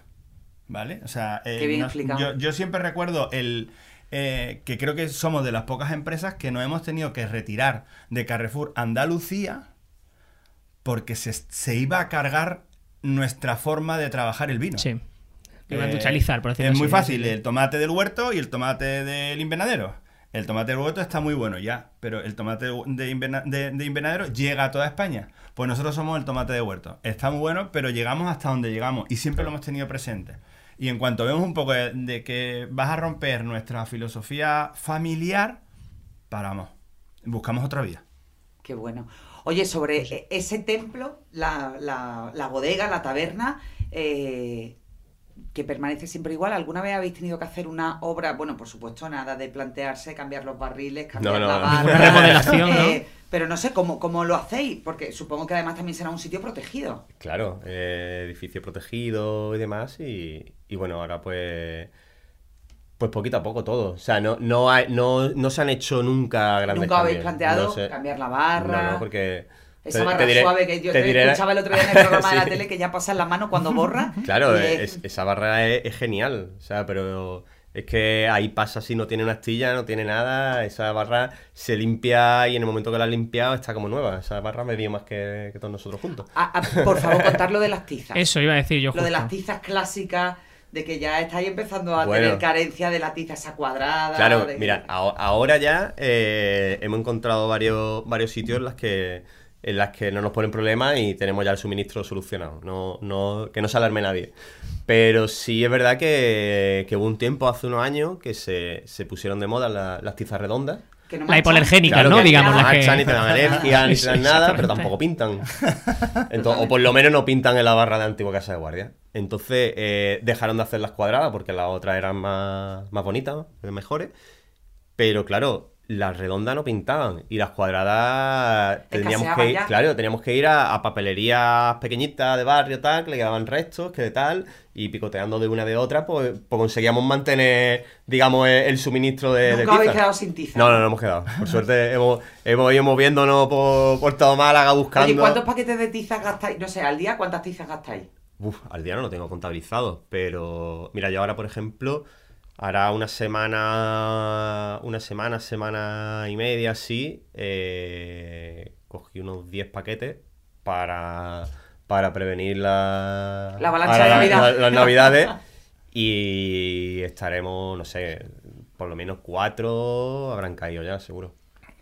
¿Vale? O sea, eh, Qué bien no- explicado. yo, yo siempre recuerdo el eh, que creo que somos de las pocas empresas que nos hemos tenido que retirar de Carrefour Andalucía porque se, se iba a cargar nuestra forma de trabajar el vino. Sí. Iba a Eh, industrializar, por decirlo Es muy fácil, el tomate del huerto y el tomate del invernadero. El tomate del huerto está muy bueno ya, pero el tomate de, inverna- de- de invernadero llega a toda España. Pues nosotros somos el tomate de huerto. Está muy bueno, pero llegamos hasta donde llegamos y siempre lo hemos tenido presente. Y en cuanto vemos un poco de, de que vas a romper nuestra filosofía familiar, paramos. Buscamos otra vía. Qué bueno. Oye, sobre e- ese templo, la, la- la bodega, la taberna, eh, que permanece siempre igual, ¿alguna vez habéis tenido que hacer una obra? Bueno, por supuesto, nada de plantearse, cambiar los barriles, cambiar No, no, la barra. Remodelación, ¿no? eh, pero no sé cómo, cómo lo hacéis, porque supongo que además también será un sitio protegido. Claro, eh, edificio protegido y demás. Y, y bueno, ahora pues. Pues poquito a poco todo. O sea, no, no, hay- no, no se han hecho nunca grandes Nunca habéis cambios. planteado No sé. cambiar la barra. No, no, porque. Esa te- barra te diré- suave que yo te diré- escuchaba el otro día en el programa de la tele que ya pasa en la mano cuando borra. Claro, es- esa barra es, es genial. O sea, pero es que ahí pasa si no tiene una astilla, no tiene nada. Esa barra se limpia y en el momento que la has limpiado está como nueva. Esa barra me dio más que, que todos nosotros juntos. Ah, ah, por favor, contar lo de las tizas. Eso iba a decir yo Lo de las tizas clásicas, de que ya estáis empezando a Bueno. tener carencia de la tiza esa cuadrada. Claro, de- mira, aho- ahora ya eh, hemos encontrado varios, varios sitios en las que en las que no nos ponen problemas y tenemos ya el suministro solucionado. No, no, que no se alarme nadie. Pero sí es verdad que, que hubo un tiempo, hace unos años, que se, se pusieron de moda la- las tizas redondas. Que no La hipoalergénica, Claro ¿no? que Digamos, no las que... ni te dan alergia, ni te dan nada, pero tampoco pintan. Entonces, o por lo menos no pintan en la barra de antigua casa de guardia. Entonces eh, dejaron de hacer las cuadradas porque las otras eran más, más bonitas, mejores. Pero claro, las redondas no pintaban y las cuadradas teníamos que ir, ya. claro, teníamos que ir a, a papelerías pequeñitas de barrio tal, que le quedaban restos, que tal, y picoteando de una de otra, pues, pues conseguíamos mantener, digamos, el, el suministro de, de Nunca habéis tizas. quedado sin tiza. No, no, no hemos quedado. Por suerte hemos, hemos ido moviéndonos por, por todo Málaga buscando. Oye, ¿cuántos paquetes de tizas gastáis? No sé, al día, ¿cuántas tizas gastáis? Uf, al día no lo tengo contabilizado, pero mira, yo ahora, por ejemplo, hará una semana, una semana, semana y media así, eh, cogí unos 10 paquetes para, para prevenir la, La avalancha a de Navidad. la- las navidades y estaremos, no sé, por lo menos cuatro habrán caído ya, seguro.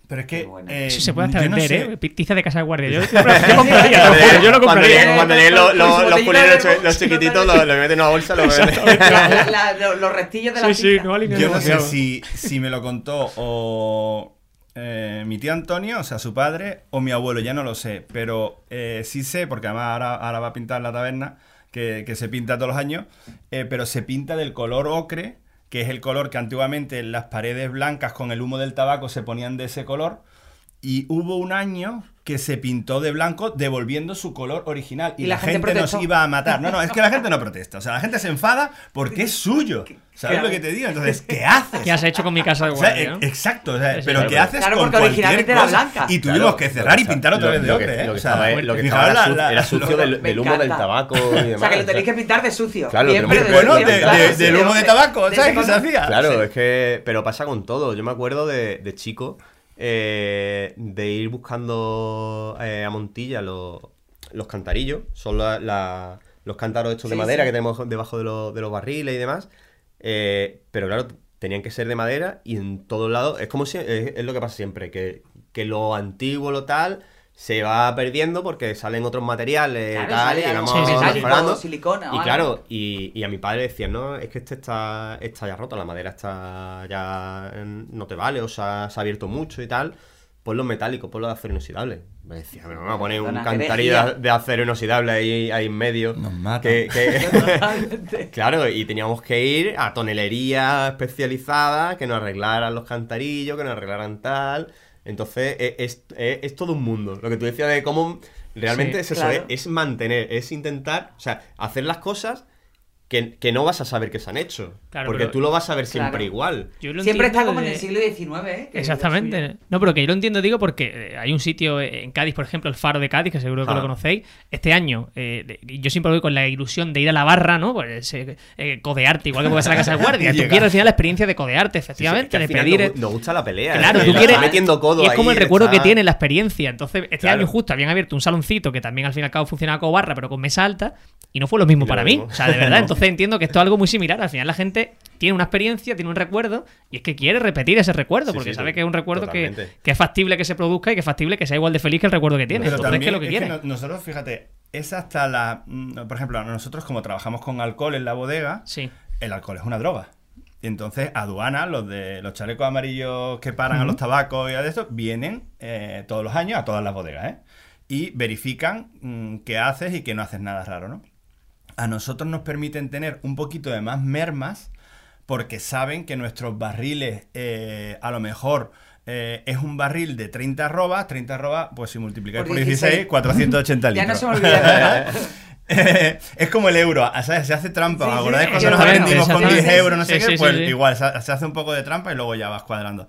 Pero es que. Bueno. eh, Eso se puede hasta yo no vender, sé- ¿eh? Tiza de casa de guardia. Yo, yo compraría, te lo juro, yo lo Cuando compraría. cuando lleguen los, Con su los, los culeros los chiquititos, no lo, lo meten en una bolsa, lo lo- los restillos de la Sí, sí, no vale Yo no sé si, si me lo contó o eh, mi tío Antonio, o sea, su padre, o mi abuelo, ya no lo sé. Pero eh, sí sé, porque además ahora, ahora va a pintar la taberna, que, que se pinta todos los años, eh, pero se pinta del color ocre, que es el color que antiguamente en las paredes blancas con el humo del tabaco se ponían de ese color. Y hubo un año, que se pintó de blanco devolviendo su color original. Y, Y la, la gente gente, nos iba a matar. No, no, es que la gente no protesta. O sea, la gente se enfada porque es suyo. ¿Sabes lo que te digo? Entonces, ¿qué haces? ¿Qué has hecho con mi casa de O sea, guardia? ¿no? e- exacto, o sea, Sí, sí, pero ¿qué haces Claro, con porque originalmente era blanca. Y tuvimos Claro, que cerrar y pintar otra lo- vez de lo que- ocre, ¿eh? Lo que O sea, estaba, lo que fijaos estaba era, la- era sucio del, humo del tabaco y demás. O sea, que lo o sea, tenéis que pintar de sucio. Claro, pero muy bueno, de- de- del humo de tabaco, de ¿sabes qué se hacía? Claro, es que. Pero pasa con todo. Yo me acuerdo de, de chico eh, de ir buscando eh, a Montilla los, los cantarillos. Son la- la- los cántaros estos de madera sí. que tenemos debajo de, los- de los barriles y demás. Eh, pero claro, tenían que ser de madera y en todos lados. Es como si. Es, es lo que pasa siempre, que, que lo antiguo, lo tal. Se va perdiendo porque salen otros materiales Claro, tal, y vamos mejorando. silicona Y claro, y, y a mi padre decía, no, es que este está, está ya roto, la madera está ya en- no te vale, o sea, se ha abierto mucho y tal. Ponlo en metálico, ponlo de acero inoxidable. Me decía, me vamos a poner un cantarillo de acero inoxidable ahí, ahí en medio. Nos matan. Que, que- Totalmente. claro, y teníamos que ir a tonelería especializada que nos arreglaran los cantarillos, que nos arreglaran tal. Entonces, e- es, es- es todo un mundo. Lo que tú decías de cómo realmente Sí, es eso, claro. es, es mantener, es intentar, o sea, hacer las cosas que, que no vas a saber que se han hecho. Claro, porque pero- tú lo vas a ver siempre Claro. igual. Siempre está como en el siglo XIX, ¿eh? Que Exactamente. No, pero que yo lo entiendo, digo, porque eh, hay un sitio en Cádiz, por ejemplo, el Faro de Cádiz, que seguro que Ah. lo conocéis. Este año, eh, yo siempre voy con la ilusión de ir a la barra, ¿no? Pues eh, eh, codearte, igual que puedes a la casa de guardia. Tú quieres al final la experiencia de codearte, Sí, sí, efectivamente, que al de final pedir. nos, gusta la pelea. Claro, eh, tú quieres- metiendo codo Y es como ahí, el recuerdo que tiene la experiencia. Entonces, este Claro. año justo habían abierto un saloncito que también al fin y al cabo funcionaba como barra, pero con mesa alta, y no fue lo mismo lo para mí. O sea, de verdad. Entonces entiendo que esto es algo muy similar. Al final la gente tiene una experiencia, tiene un recuerdo, y es que quiere repetir ese recuerdo, Sí, porque sí, sabe que es un recuerdo que, que es factible que se produzca y que es factible que sea igual de feliz que el recuerdo que tiene. Pero Entonces, ¿qué es también lo que es quiere? no- nosotros, fíjate, es hasta la. mm, Por ejemplo, nosotros como trabajamos con alcohol en la bodega, el alcohol es una droga. Y entonces aduana, los de los chalecos amarillos que paran a los tabacos y a de esto, vienen eh, todos los años a todas las bodegas, ¿eh? Y verifican mm, qué haces y que no haces nada raro, ¿no? A nosotros nos permiten tener un poquito de más mermas porque saben que nuestros barriles eh, a lo mejor eh, es un barril de 30 arrobas, 30 arrobas, pues si multiplicáis Por por 16, 16. 480 Ya litros. no se me olvida nada. Eh, es como el euro, ¿sabes? se hace trampa. Sí, ¿Os sí, acordáis cuando nos exactamente, vendimos con 10 exactamente. euros, no sé Sí, qué? sí, sí, pues sí. igual, se, se hace un poco de trampa y luego ya vas cuadrando.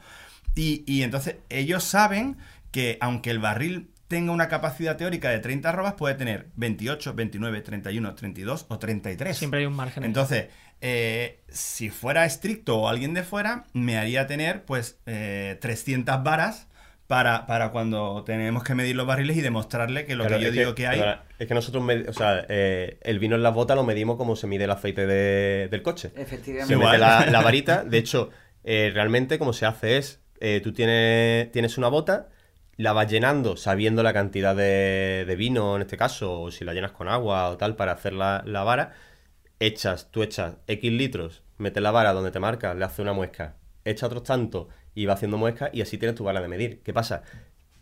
Y, y entonces ellos saben que aunque el barril tenga una capacidad teórica de 30 arrobas, puede tener 28, 29, 31, 32 o 33. Siempre hay un margen. Entonces, eh, si fuera estricto o alguien de fuera, me haría tener pues eh, 300 varas para, para cuando tenemos que medir los barriles y demostrarle que lo Claro, que yo digo que, hay... es que nosotros, o sea, eh, el vino en las botas lo medimos como se mide el aceite de- del coche. Efectivamente. Se Igual. mete la, la varita. De hecho, eh, realmente como se hace es, eh, tú tienes, tienes una bota, la vas llenando sabiendo la cantidad de, de vino en este caso, o si la llenas con agua o tal para hacer la, la vara, echas, tú echas X litros, metes la vara donde te marca, le haces una muesca, echa otros tantos y va haciendo muescas y así tienes tu vara de medir. ¿Qué pasa?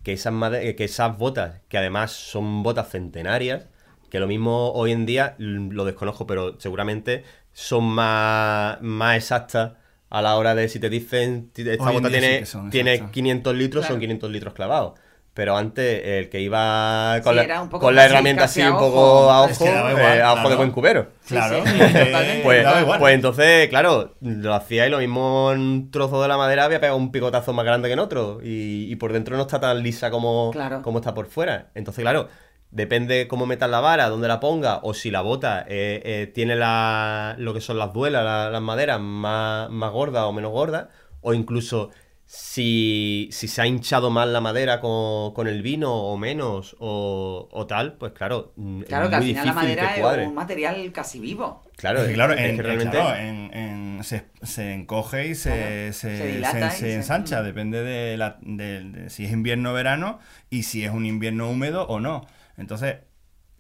Que esas, que esas botas, que además son botas centenarias, que lo mismo hoy en día mm, lo desconozco, pero seguramente son más, más exactas a la hora de si te dicen esta bota día sí tiene, que son tiene exactas. 500 litros, Claro. son 500 litros clavados. Pero antes el que iba con, Sí, la, con la herramienta así un poco a Es ojo, que eh, a ojo de buen cubero. Claro, Sí, sí, eh. Pues, pues entonces, claro, lo hacía y lo mismo en un trozo de la madera había pegado un picotazo más grande que en otro. Y, y por dentro no está tan lisa como, Claro. como está por fuera. Entonces, claro, depende cómo metas la vara, dónde la ponga, o si la bota eh, eh, tiene la, lo que son las duelas, la- las maderas más, más gordas o menos gordas, o incluso si, si se ha hinchado más la madera con, con el vino o menos o, o tal, pues claro, mm, Claro es que al muy final la difícil madera es un material casi vivo. Claro, Es que, claro, es en, que realmente... claro, en- en- se, se encoge y se, Claro, se, se dilata se- y se se- ensancha, depende de, la, de- de si es invierno o verano y si es un invierno húmedo o no. Entonces,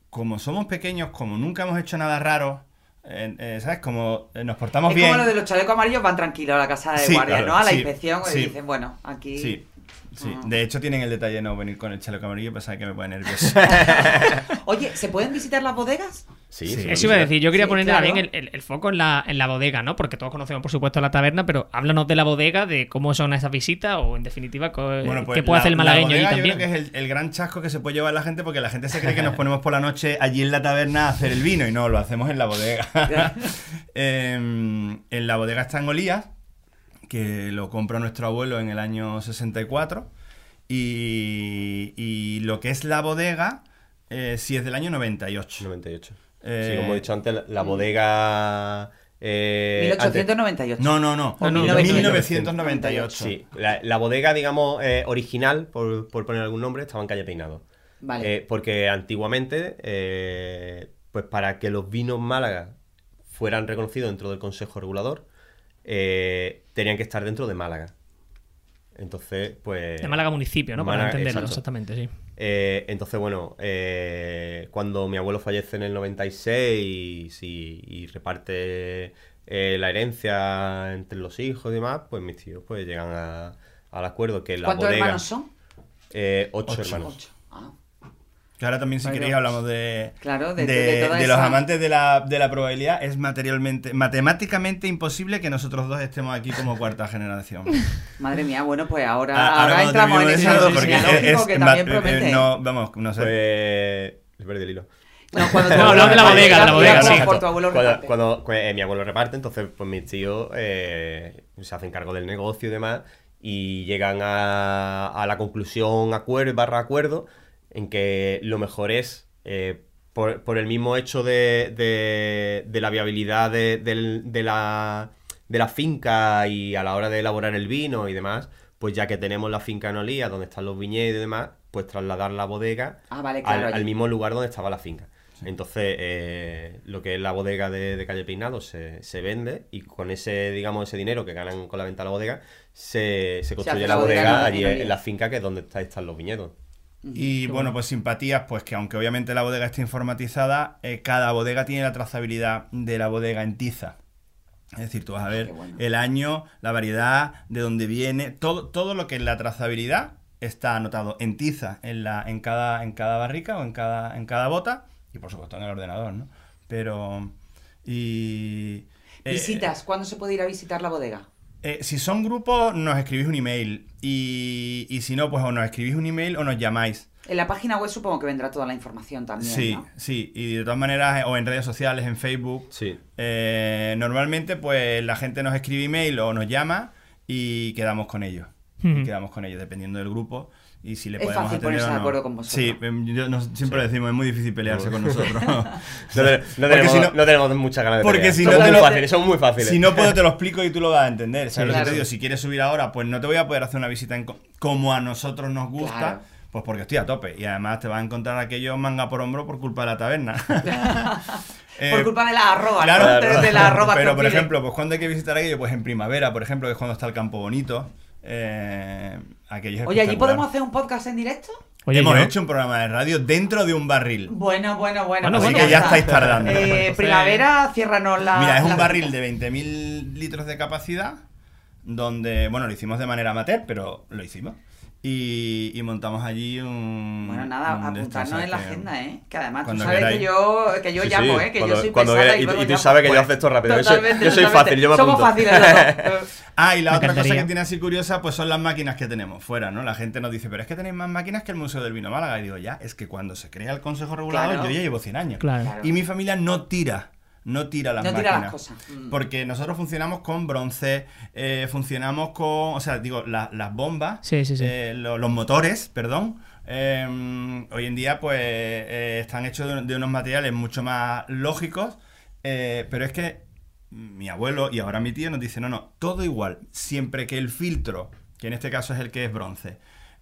como somos pequeños, como nunca hemos hecho nada raro, eh, eh, ¿sabes? Como eh, nos portamos es bien. como lo de los chalecos amarillos van tranquilos a la casa de Sí, guardia, claro, ¿no? A la sí, inspección y sí. dicen, bueno, aquí... Sí, Sí, Ah. de hecho tienen el detalle de no venir con el chaleco amarillo, pensaba que me pone nervioso. Oye, ¿se pueden visitar las bodegas? Sí, Sí. Eso iba a decir, yo quería Sí, poner claro. también el, el- el foco en la, en la bodega, ¿no? Porque todos conocemos, por supuesto, la taberna, pero háblanos de la bodega, de cómo son esas visitas o, en definitiva, Bueno, pues qué puede la- hacer el la malagueño allí bodega también. Yo creo que es el, el gran chasco que se puede llevar la gente porque la gente se cree que nos ponemos por la noche allí en la taberna a hacer el vino y no, lo hacemos en la bodega. Em, en la bodega está en Olías, que lo compró nuestro abuelo en el año 64. Y, y lo que es la bodega, eh, sí es del año 98. 98. Eh, sí, como he dicho antes, la, la bodega... eh, antes- 1898. No, no, no. No, no, 1998. Sí, la, la bodega, digamos, eh, original, por, por poner algún nombre, estaba en calle Peinado. Vale. Eh, porque antiguamente, eh, pues para que los vinos Málaga fueran reconocidos dentro del Consejo Regulador, eh, tenían que estar dentro de Málaga. Entonces, pues... De Málaga municipio, ¿no? Para entenderlo, exacto. exactamente, sí. Eh, entonces, bueno, eh, cuando mi abuelo fallece en el 96 y, y reparte eh, la herencia entre los hijos y demás, pues mis tíos pues llegan a- al acuerdo que la ¿Cuántos bodega... hermanos son? Eh, ocho, Ocho. hermanos. Ocho. Ah. Que ahora también, si queréis, hablamos de, Claro, de- de, de toda de los amantes de la, de la probabilidad. Es materialmente, matemáticamente imposible que nosotros dos estemos aquí como cuarta generación. Madre mía, bueno, pues ahora, Ah, ahora, entramos en ese eso, porque genealógico es- que también ma- eh, promete. no, vamos, no sé. Pues... Perdí el hilo. No, cuando No, de la bodega, de la bodega, por- sí. Por tu abuelo cuando, reparte. cuando, eh, mi abuelo reparte, entonces pues mis tíos eh, se hacen cargo del negocio y demás y llegan a, a la conclusión acuerdo barra acuerdo en que lo mejor es eh, por, por el mismo hecho de, de- de la viabilidad de, del- de la, de la finca y a la hora de elaborar el vino y demás, pues ya que tenemos la finca en Olía, donde están los viñedos y demás, pues trasladar la bodega Ah, vale, al, claro. al allí. mismo lugar donde estaba la finca. Entonces, eh, lo que es la bodega de, de calle Peinado se, se vende y con ese, digamos, ese dinero que ganan con la venta de la bodega, se, se construye la bodega allí en la finca que es donde está- están los viñedos. Y bueno, pues simpatías, pues que aunque obviamente la bodega esté informatizada, eh, cada bodega tiene la trazabilidad de la bodega en tiza. Es decir, tú vas a ver qué bueno. el año, la variedad, de dónde viene, todo, todo lo que es la trazabilidad está anotado en tiza en, la, en, cada, en cada barrica o en cada, en cada bota y por supuesto en el ordenador, ¿no? Pero... Y... eh, Visitas, ¿cuándo se puede ir a visitar la bodega? Eh, si son grupos, nos escribís un email. Y, y si no, pues o nos escribís un email o nos llamáis. En la página web supongo que vendrá toda la información también, Sí, ¿no? sí. Y de todas maneras, eh, o en redes sociales, en Facebook. Sí. eh, normalmente, pues la gente nos escribe email o nos llama y quedamos con ellos. Y quedamos con ellos, dependiendo del grupo. Y si le Es podemos fácil atender ponerse o de no. acuerdo con vosotros. Sí, em, yo- nos- siempre lo decimos, es muy difícil pelearse con nosotros. No, te- no tenemos, si no- no tenemos muchas ganas de porque pelear. si no te muy lo- fáciles, somos muy fáciles. Si no puedo, te lo explico y tú lo vas a entender. ¿Sabes Sí, te digo? Si quieres subir ahora, pues no te voy a poder hacer una visita en co- como a nosotros nos gusta. Claro. Pues porque estoy a tope. Y además te vas a encontrar aquello manga por hombro por culpa de la taberna. Eh, Por culpa de la arroba, claro, ¿no? De, de la arroba Pero, por ejemplo, pues cuando hay que visitar aquello, pues en primavera, por ejemplo, que es cuando está el campo bonito. Eh, aquello es Oye, ¿allí podemos hacer un podcast en directo? Oye, Hemos yo- hecho un programa de radio dentro de un barril. Bueno, bueno, bueno. Bueno, pues bueno. que ya estáis tardando. Eh, primavera, ciérranos la. Mira, es un la- barril de 20.000 litros de capacidad, donde, bueno, lo hicimos de manera amateur, pero lo hicimos. Y, y montamos allí un... Bueno, nada, un apuntarnos en la que- agenda, ¿eh? Que además tú sabes queráis. que yo, que yo Sí, llamo, ¿eh? Que cuando- yo soy cuando pesada y, y, luego y tú sabes que yo Pues, acepto rápido. Yo soy, yo fácil, yo me Somos apunto. fáciles los dos. Ah, y la Me otra cosa que tiene así curiosa, pues son las máquinas que tenemos fuera, ¿no? La gente nos dice, pero es que tenéis más máquinas que el Museo del Vino Málaga. Y digo, ya, es que cuando se crea el Consejo Regulador, Claro. yo ya llevo 100 años. Claro. Y mi familia no tira, no tira las No máquinas. tira las cosas. Mm. Porque nosotros funcionamos con bronce, eh, funcionamos con, o sea, digo, la- las bombas, Sí, sí, sí. eh, lo- los motores, perdón. eh, hoy en día, pues, eh, están hechos de, de unos materiales mucho más lógicos, eh, pero es que mi abuelo y ahora mi tío nos dice, no, no, todo igual, siempre que el filtro, que en este caso es el que es bronce,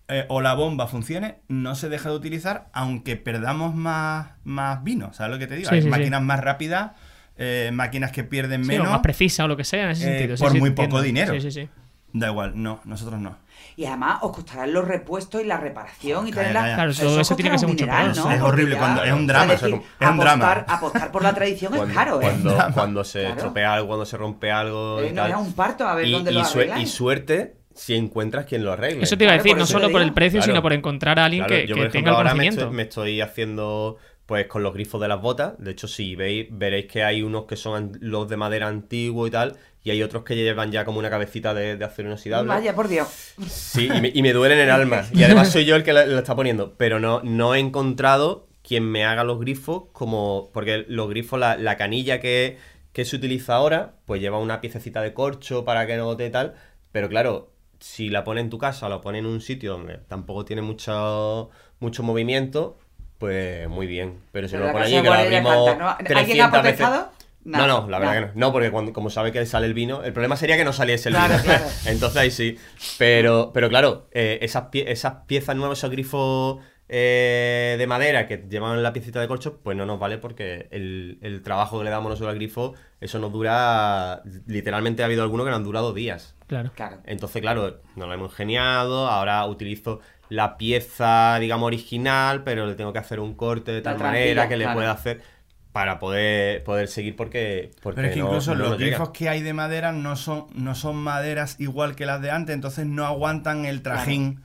eh, o la bomba funcione, no se deja de utilizar, aunque perdamos más, más vino, ¿sabes lo que te digo? Sí, Hay sí, sí. máquinas más rápidas, eh, máquinas que pierden Sí, menos. o más precisa o lo que sea en ese eh, sentido. sí, por sí, muy entiendo. poco dinero. Sí, sí, sí. Da igual, no, nosotros no. Y además os costarán los repuestos y la reparación y tener la... Claro, todo eso tiene que ser mucho dineral, sí. Es Porque horrible, ya- cuando- es un o sea, drama, decir, es un drama. apostar- Apostar por la tradición Cuando, es caro, ¿eh? cuando, cuando se Claro. estropea algo, cuando se rompe algo Eh, y no tal. un parto a ver y, dónde y lo arregláis. y suerte si encuentras quien lo arregle. Eso te iba a decir, no solo por el precio, Claro. sino por encontrar a alguien Claro, que, yo, que por tenga ejemplo, el ahora me conocimiento. estoy, me estoy haciendo pues con los grifos de las botas. De hecho, si veis, veréis que hay unos que son los de madera antiguo y tal, y hay otros que llevan ya como una cabecita de, de acero inoxidable. Vaya, por Dios. Sí, y me, y me duelen el alma. Y además soy yo el que lo está poniendo. Pero no, no he encontrado quien me haga los grifos como... Porque los grifos, la, la canilla que, que se utiliza ahora, pues lleva una piececita de corcho para que no gote y tal. Pero claro, si la pone en tu casa o la pone en un sitio donde tampoco tiene mucho, mucho movimiento, pues muy bien. Pero si Pero no la lo allí, que ya abrimos canta, ¿no? ¿Alguien ha 300 veces... protestado? No, no, la verdad que no. No, porque cuando, como sabe que sale el vino, el problema sería que no saliese el Claro, vino. claro. Entonces ahí sí. Pero, pero claro, eh, esas, pie- esas piezas nuevas, esos grifos eh, de madera que llevan la piecita de corcho, pues no nos vale porque el, el trabajo que le damos nosotros al grifo, eso nos dura. Literalmente ha habido algunos que nos han durado días. Claro. Claro. Entonces, claro, nos lo hemos ingeniado. Ahora utilizo la pieza, digamos, original, pero le tengo que hacer un corte de tal manera que le claro. pueda hacer para poder, poder seguir porque, porque Pero es que no- incluso no los grifos que hay de madera no son, no son maderas igual que las de antes, entonces no aguantan el trajín.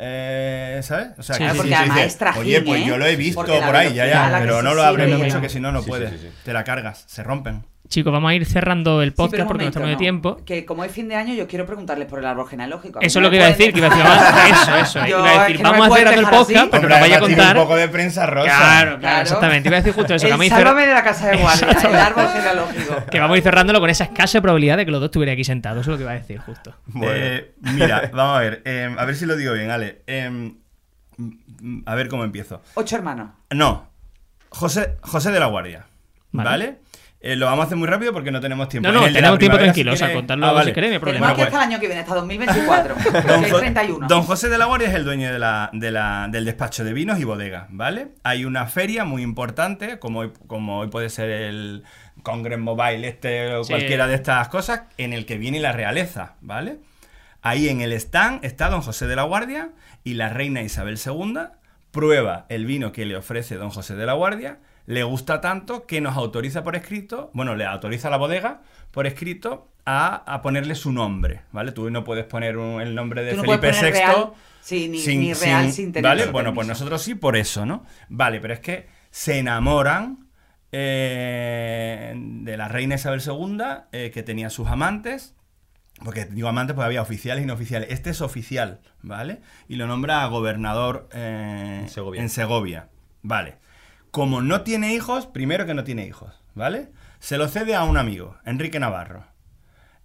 Eh, ¿Sabes? O sea, Sí, que sí, porque además es trajín, Oye, pues ¿eh? yo lo he visto Porque por ahí, ya, ya. Pero no lo abres mucho que si no, no Sí, sí, puedes. sí, sí. Te la cargas, se rompen. Chicos, vamos a ir cerrando el Sí, podcast un porque no estamos de ¿no? tiempo. Que como es fin de año, yo quiero preguntarles por el árbol genealógico. Eso es lo que iba a decir, que iba a decir, vamos- eso, eso. Yo, iba a es decir, que no vamos me a cerrando el dejar así. podcast, pero Hombre, nos vaya a contar. un poco de prensa rosa. Claro, claro, Claro. exactamente. Iba a decir justo eso, que El vamos a ir sálvame cer- de la casa de guardia, el árbol genealógico. que vamos a ir cerrándolo con esa escasa probabilidad de que los dos estuvieran aquí sentados. Eso es lo que iba a decir, justo. Eh, mira, vamos a ver. eh, a ver si lo digo bien, Ale. Eh, mm, a ver cómo empiezo. Ocho hermanos. No, José, José de la Guardia. Vale. ¿Vale? Eh, lo vamos a hacer muy rápido porque no tenemos tiempo. No, no, tenemos tiempo tranquilo, si o sea, contarlo Ah, si vale. queréis, no hay hasta el año que viene, hasta 2024. Don, que hay Jo- 31. Don José de la Guardia es el dueño de la, de la- del despacho de vinos y bodegas, ¿vale? Hay una feria muy importante, como hoy, como hoy puede ser el Congress Mobile, este o Sí. cualquiera de estas cosas, en el que viene la realeza, ¿vale? Ahí en el stand está Don José de la Guardia y la reina Isabel II prueba el vino que le ofrece Don José de la Guardia, le gusta tanto que nos autoriza por escrito, bueno, le autoriza a la bodega por escrito a, a ponerle su nombre, ¿vale? Tú no puedes poner un- el nombre de no Felipe VI real, sí, ni- ni real sin tener ¿Vale? Bueno, pues nosotros sí por eso, ¿no? Vale, pero es que se enamoran eh, de la reina Isabel II, eh, que tenía sus amantes, porque digo amantes, pues había oficiales y no oficiales. Este es oficial, ¿vale? Y lo nombra gobernador eh, En Segovia. en Segovia. Vale. Como no tiene hijos, primero que no tiene hijos, ¿vale? Se lo cede a un amigo, Enrique Navarro.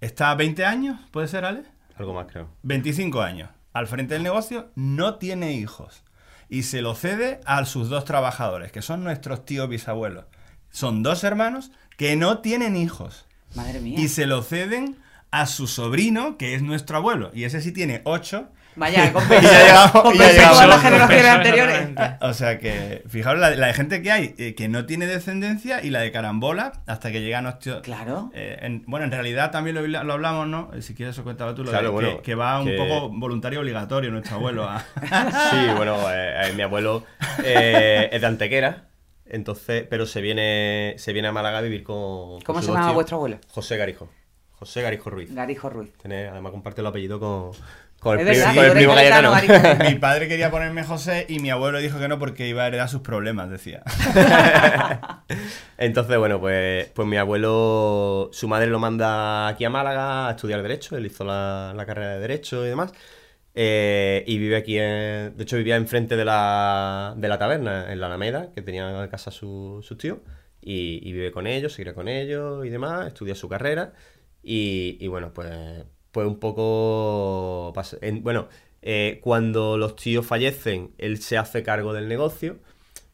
Está a 20 años, ¿puede ser, Ale? Algo más, creo. 25 años. Al frente del negocio, no tiene hijos. Y se lo cede a sus dos trabajadores, que son nuestros tíos bisabuelos. Son dos hermanos que no tienen hijos. Madre mía. Y se lo ceden a su sobrino, que es nuestro abuelo. Y ese sí tiene ocho. Vaya, Y ya compensa, llegamos- y ya compensa llegamos. todas las generaciones anteriores. exactamente. O sea que, fijaros la, la de gente que hay eh, que no tiene descendencia y la de carambola hasta que llega nuestro... Claro. Eh, en- bueno, en realidad también lo, lo hablamos, ¿no? Eh, Si quieres, eso cuéntalo tú, lo Claro, de bueno, que, que va un que- poco voluntario obligatorio nuestro abuelo a... Sí, bueno, eh, eh, mi abuelo eh, es de Antequera, entonces, pero se viene, se viene a Málaga a vivir con. con ¿Cómo se tíos. vuestro abuelo? José Garijo. José Garijo Ruiz. Garijo Ruiz. Tiene- además comparte el apellido con, con el, Es primo, verdad, con el primo Cayetano. Mi padre quería ponerme José y mi abuelo dijo que no porque iba a heredar sus problemas, decía. Entonces, bueno, pues, pues mi abuelo, su madre lo manda aquí a Málaga a estudiar Derecho, él hizo la, la carrera de Derecho y demás. eh, y vive aquí, en- de hecho vivía enfrente de la, de la taberna, en la Alameda, que tenía en casa su- sus tíos, y, y vive con ellos, se cría con ellos y demás, estudia su carrera, y, y bueno, pues, pues un poco... en- bueno, eh, cuando los tíos fallecen, él se hace cargo del negocio,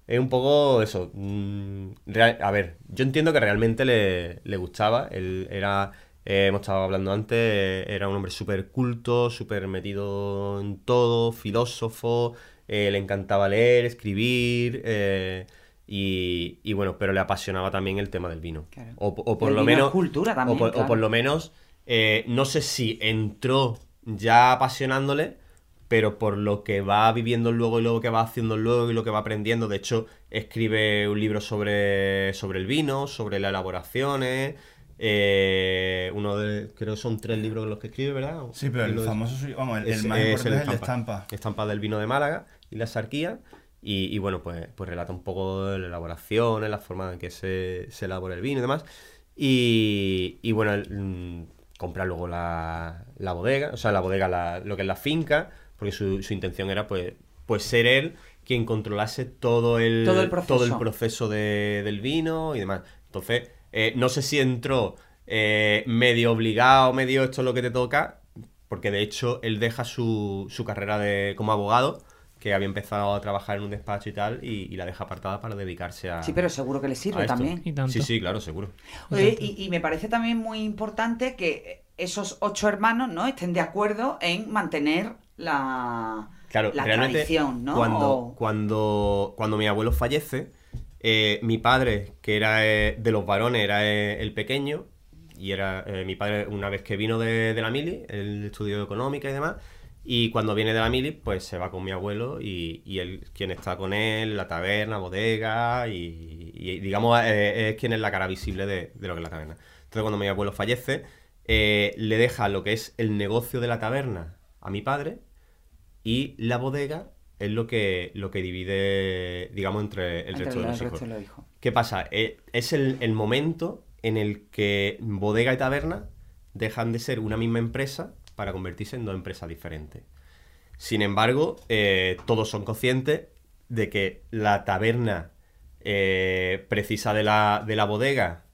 es un poco eso. mm, real- a ver, yo entiendo que realmente le, le gustaba. Él era, eh, hemos estado hablando antes, eh, era un hombre súper culto, súper metido en todo, filósofo, le encantaba leer, escribir. y, y bueno, pero le apasionaba también el tema del vino. Claro. O, o por El lo vino es menos. cultura también, o por, o claro. por lo menos, eh, no sé si entró ya apasionándole, pero por lo que va viviendo luego y lo que va haciendo luego y lo que va aprendiendo. De hecho, escribe un libro sobre, sobre el vino, sobre las elaboraciones. eh, uno de, creo que son tres libros los que escribe, ¿verdad? Sí, pero el de- famoso, vamos, el, el es- más es importante es el de estampa. estampa. Estampa del vino de Málaga y la sarquía. Y, y bueno, pues, pues relata un poco de la elaboración, la forma en que se, se elabora el vino y demás. Y, y bueno, el, mm, compra luego la, la bodega, o sea, la bodega, la- lo que es la finca, porque su, su intención era pues, pues ser él quien controlase todo el, Todo el proceso. proceso de- del vino y demás. Entonces, eh, no sé si entró eh, medio obligado, medio esto es lo que te toca, porque de hecho él deja su, su carrera de, como abogado, que había empezado a trabajar en un despacho y tal, y, y la deja apartada para dedicarse a. Sí, pero seguro que le sirve también. Y tanto. Sí, sí, claro, seguro. Oye, y, y me parece también muy importante que esos ocho hermanos no estén de acuerdo en mantener la, Claro, la realmente tradición, ¿no? cuando, O- cuando, cuando mi abuelo fallece, eh, mi padre, que era eh, de los varones, era eh, el pequeño, y era eh, mi padre una vez que vino de, de la mili, él estudió económica y demás, y cuando viene de la mili, pues se va con mi abuelo y, y él quien está con él, la taberna, bodega, y, y, digamos eh, es quien es la cara visible de, de lo que es la taberna. Entonces cuando mi abuelo fallece, eh, le deja lo que es el negocio de la taberna a mi padre, y la bodega es lo que, lo que divide, digamos, entre el entre resto de los resto hijos. de los hijos. ¿Qué pasa? Eh, es el, el momento en el que bodega y taberna dejan de ser una misma empresa para convertirse en dos empresas diferentes. Sin embargo, eh, todos son conscientes de que la taberna eh, precisa de la, de la bodega,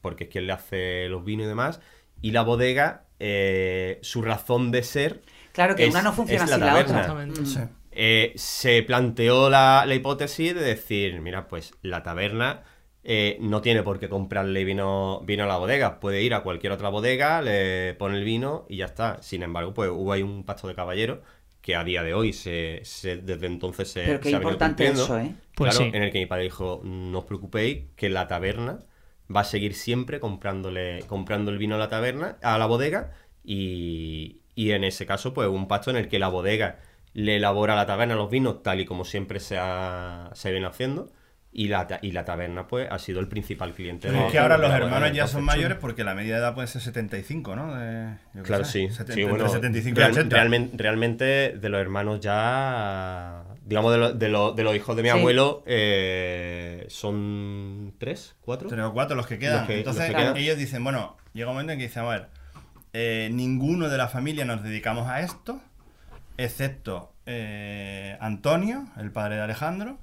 porque es quien le hace los vinos y demás, y la bodega, eh, su razón de ser Claro que es- una no funciona la sin la otra. Exactamente. Mm. Sí. eh, se planteó la, la hipótesis de decir, mira, pues la taberna eh, no tiene por qué comprarle vino, vino a la bodega, puede ir a cualquier otra bodega, le pone el vino y ya está. Sin embargo, pues hubo ahí un pacto de caballeros que a día de hoy se, se- desde entonces se, Pero qué se ha importante eso, ¿eh? Pues claro, sí. en el que mi padre dijo, no os preocupéis, que la taberna va a seguir siempre comprándole, comprando el vino a la taberna, a la bodega, y, y en ese caso, pues un pacto en el que la bodega le elabora a la taberna los vinos tal y como siempre se, ha, se viene haciendo, y la, ta- y la taberna, pues, ha sido el principal cliente Pero de es que ahora de los hermanos ya son mayores porque la media de edad puede ser 75, ¿no? De- yo qué Claro, sé, sí. 70, sí, entre bueno, 75 real- y 80. realmente, realmente de los hermanos ya, digamos, de, lo- de, lo- de los hijos de mi Sí. abuelo, eh, son tres, cuatro. Tres o cuatro los que quedan. Los que- Entonces los que quedan. ellos dicen, bueno, llega un momento en que dicen, a ver, eh, ninguno de la familia nos dedicamos a esto, excepto eh, Antonio, el padre de Alejandro,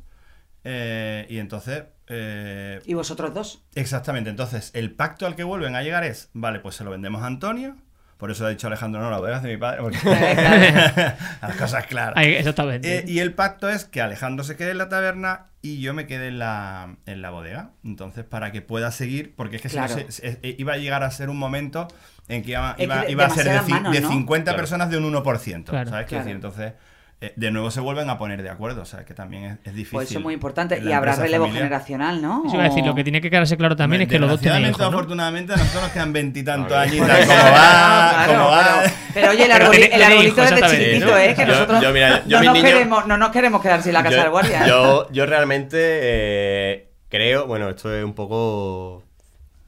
eh, y entonces... eh, ¿Y vosotros dos? Exactamente, entonces el pacto al que vuelven a llegar es, vale, pues se lo vendemos a Antonio, por eso ha dicho Alejandro, no, la bodegas de mi padre, porque las cosas claras. Ahí, exactamente. Eh, y el pacto es que Alejandro se quede en la taberna y yo me quede en la, en la bodega. Entonces, para que pueda seguir, porque es que si no se- se- iba a llegar a ser un momento en que iba, iba- que de- iba a ser de, demasiadas ci- manos, de ¿no? 50 Claro. personas de un 1%. Claro. ¿Sabes qué Claro. decir? Entonces, eh, de nuevo se vuelven a poner de acuerdo. O sea, que también es, es difícil. Pues eso es muy importante. Y habrá relevo familiar. generacional, ¿no? Eso iba a decir, lo que tiene que quedarse claro también es que los dos tienen hijos, ¿no? afortunadamente, a nosotros nos quedan veintitantos añitos. ¿Cómo va? claro, ¿Cómo va? Pero, pero oye, el, tiene- el arbolito desde chiquitito. ¿eh? Que Yo- nosotros yo, mira, yo no, nos queremos, no nos queremos quedar sin la casa yo, del guardia. Yo, yo realmente eh, creo, bueno, esto es un poco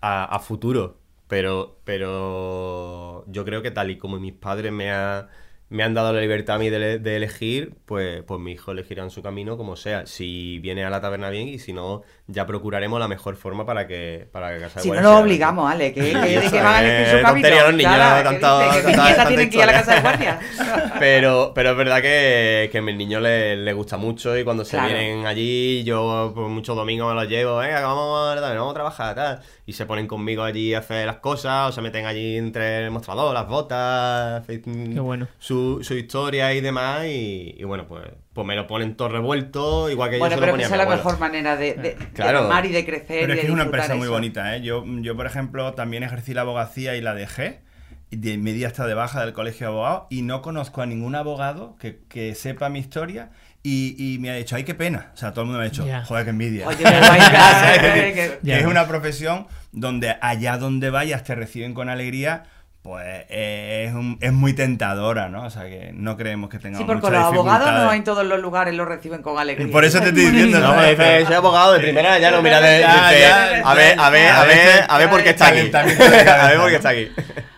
a, a futuro, pero, pero yo creo que tal y como mis padres me, ha- me han dado la libertad a mí de, de elegir, pues, pues mis hijos elegirán su camino como sea. Si viene a la taberna bien y si no, ya procuraremos la mejor forma para que, para que Casa de Si no sea- obligamos, Ale, que, que, Y que van a elegir su camino. tontería, los niños, Claro, no que que mis tanta- nietas tanta tienen que ir a la casa de guardia. Pero, pero es verdad que, que a mis niños les, les gusta mucho y cuando se Claro. vienen allí, yo por muchos domingos me los llevo, venga, vamos, a- vamos a trabajar, tal. Y se ponen conmigo allí a hacer las cosas, o se meten allí entre el mostrador, las botas, Qué bueno. su, su historia y demás. Y, y bueno, pues, pues me lo ponen todo revuelto, igual que Bueno, yo se pero esa a es la abuelo. mejor manera de, de, de Claro. amar y de crecer. Pero es que de es una empresa muy bonita, ¿eh? Yo, yo, por ejemplo, también ejercí la abogacía y la dejé. Y de mi día hasta de baja del colegio de abogados. Y no conozco a ningún abogado que, que sepa mi historia. Y, y me ha dicho, ay, qué pena. O sea, todo el mundo me ha dicho, joder, qué envidia. Oye, que- es una profesión donde allá donde vayas te reciben con alegría pues eh, es, un- es muy tentadora, ¿no? O sea que no creemos que tengamos Sí, porque los abogados no en todos los lugares lo reciben con alegría. Por eso te estoy diciendo, No, me dice, soy abogado de primera, ya lo mira de, a ver, a ver, a ver, a ver por qué está aquí. A ver por qué está aquí.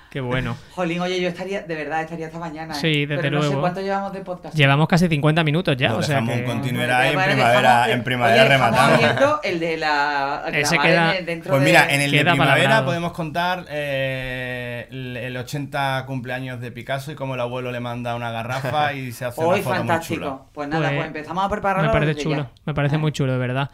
Qué bueno. Jolín, oye, yo estaría, de verdad, estaría hasta mañana. ¿eh? Sí, desde Pero no sé luego. cuánto llevamos de podcast. Llevamos casi 50 minutos ya, Lo o sea dejamos que... en continuidad y en primavera, dejamos- en primavera oye, dejamos rematamos. abierto el de la. Ese grabar queda- en- dentro Pues de- mira, en el de Queda primavera palabrado. podemos contar eh, el, el 80 cumpleaños de Picasso y cómo el abuelo le manda una garrafa y se hace Hoy una foto muy chula. fantástico. Pues nada, Pues, pues, empezamos a prepararlo. Me parece desde chulo, ya. me parece ¿Eh? muy chulo, de verdad.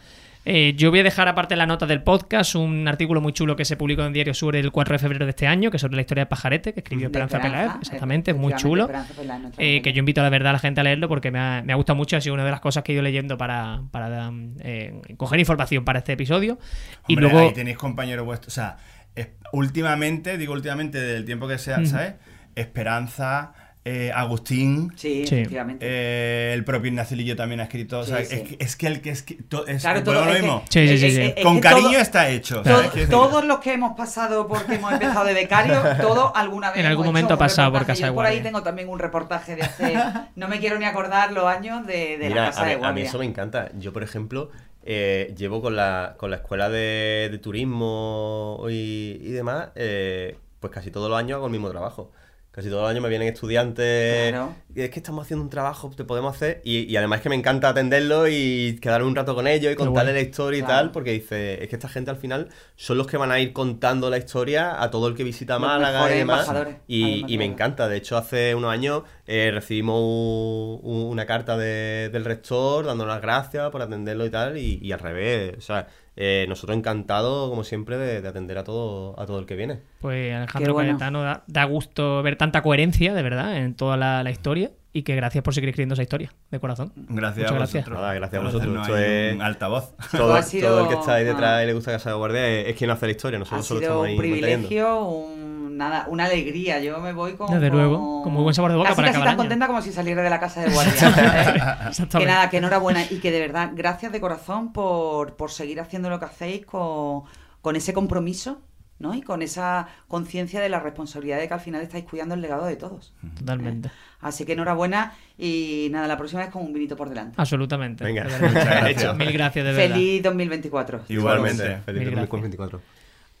Eh, yo voy a dejar aparte en la nota del podcast un artículo muy chulo que se publicó en Diario Sur el 4 de febrero de este año, que es sobre la historia de Pajarete, que escribió Esperanza Peláez, exactamente, es muy chulo. Nuestra Eh, que yo invito a la verdad a la gente a leerlo porque me ha, me ha gustado mucho, ha sido una de las cosas que he ido leyendo para, para eh, coger información para este episodio. y Hombre, luego... ahí tenéis compañeros vuestros. O sea, es- últimamente, digo últimamente, del tiempo que sea, Ujú. ¿sabes? Esperanza, eh, Agustín, Sí, Sí. efectivamente. eh, el propio Ignacio también ha escrito. o sea, Sí, es, que, es que el que es. que- to- es Claro, todo- lo que- mismo. Sí, sí, sí, es- sí. es- es Con cariño todo- está hecho. todos los que hemos pasado porque hemos empezado de becario, todo alguna vez. En algún momento ha pasado por. Casa de Yo por ahí Guardia. tengo también un reportaje de hace. No me quiero ni acordar los años de, de Mira, la Casa a, mí, de a mí Guardia. eso me encanta. Yo, por ejemplo, eh, llevo con la, con la escuela de, de turismo y, y demás, eh, pues casi todos los años hago el mismo trabajo. Casi todos los años me vienen estudiantes. Claro. y Es que estamos haciendo un trabajo, te podemos hacer. Y, y además que me encanta atenderlo y quedar un rato con ellos y contarles la historia y tal, porque dice, es que esta gente al final son los que van a ir contando la historia a todo el que visita Los Málaga y demás. Y, y me encanta. De hecho, hace unos años eh, recibimos un- un- una carta de- del rector dándonos las gracias por atenderlo y tal, y, y al revés. O sea, eh, nosotros encantados, como siempre, de, de atender a todo, a todo el que viene. Pues Alejandro bueno. Cayetano da, da gusto ver tanta coherencia, de verdad, en toda la, la historia. Y que gracias por seguir escribiendo esa historia, de corazón. Gracias Muchas a gracias. vosotros. Nada, gracias a vosotros. hacernos Esto es- un altavoz. Todo, ha sido- todo el que está ahí detrás ah. y le gusta Casa de Guardia es, es quien hace la historia. Ha Nosotros solo sido estamos un ahí manteniendo. privilegio, un, nada, una alegría. Yo me voy con. Desde luego, con muy buen sabor de boca casi, para casi acabar tan año. contenta como si saliera de la casa de guardia. ¿eh? Exactamente. que nada, que enhorabuena y que de verdad, gracias de corazón por, por seguir haciendo lo que hacéis con, con ese compromiso, ¿no? Y con esa conciencia de la responsabilidad de que al final estáis cuidando el legado de todos. Totalmente. Así que enhorabuena y nada, la próxima vez con un vinito por delante. Absolutamente. Venga. Muchas gracias. Mil gracias, de verdad. Feliz 2024. Igualmente. Feliz Mil gracias. 2024.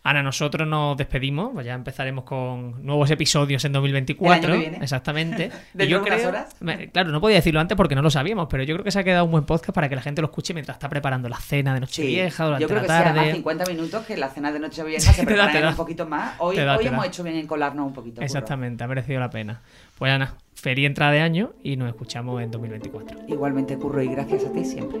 Ana, nosotros nos despedimos, pues ya empezaremos con nuevos episodios en 2024. El año que viene. Exactamente. Yo de creo, horas. claro, no podía decirlo antes porque no lo sabíamos, pero yo creo que se ha quedado un buen podcast para que la gente lo escuche mientras está preparando la cena de Sí, Nochevieja durante yo creo la que sea tarde. más 50 minutos que la cena de Nochevieja Sí, se da. un poquito más. Hoy, da, hoy hemos hecho bien en colarnos un poquito. Exactamente, ha merecido la pena. Pues Ana, feliz entrada de año y nos escuchamos en 2024. Igualmente, Curro, y gracias a ti siempre.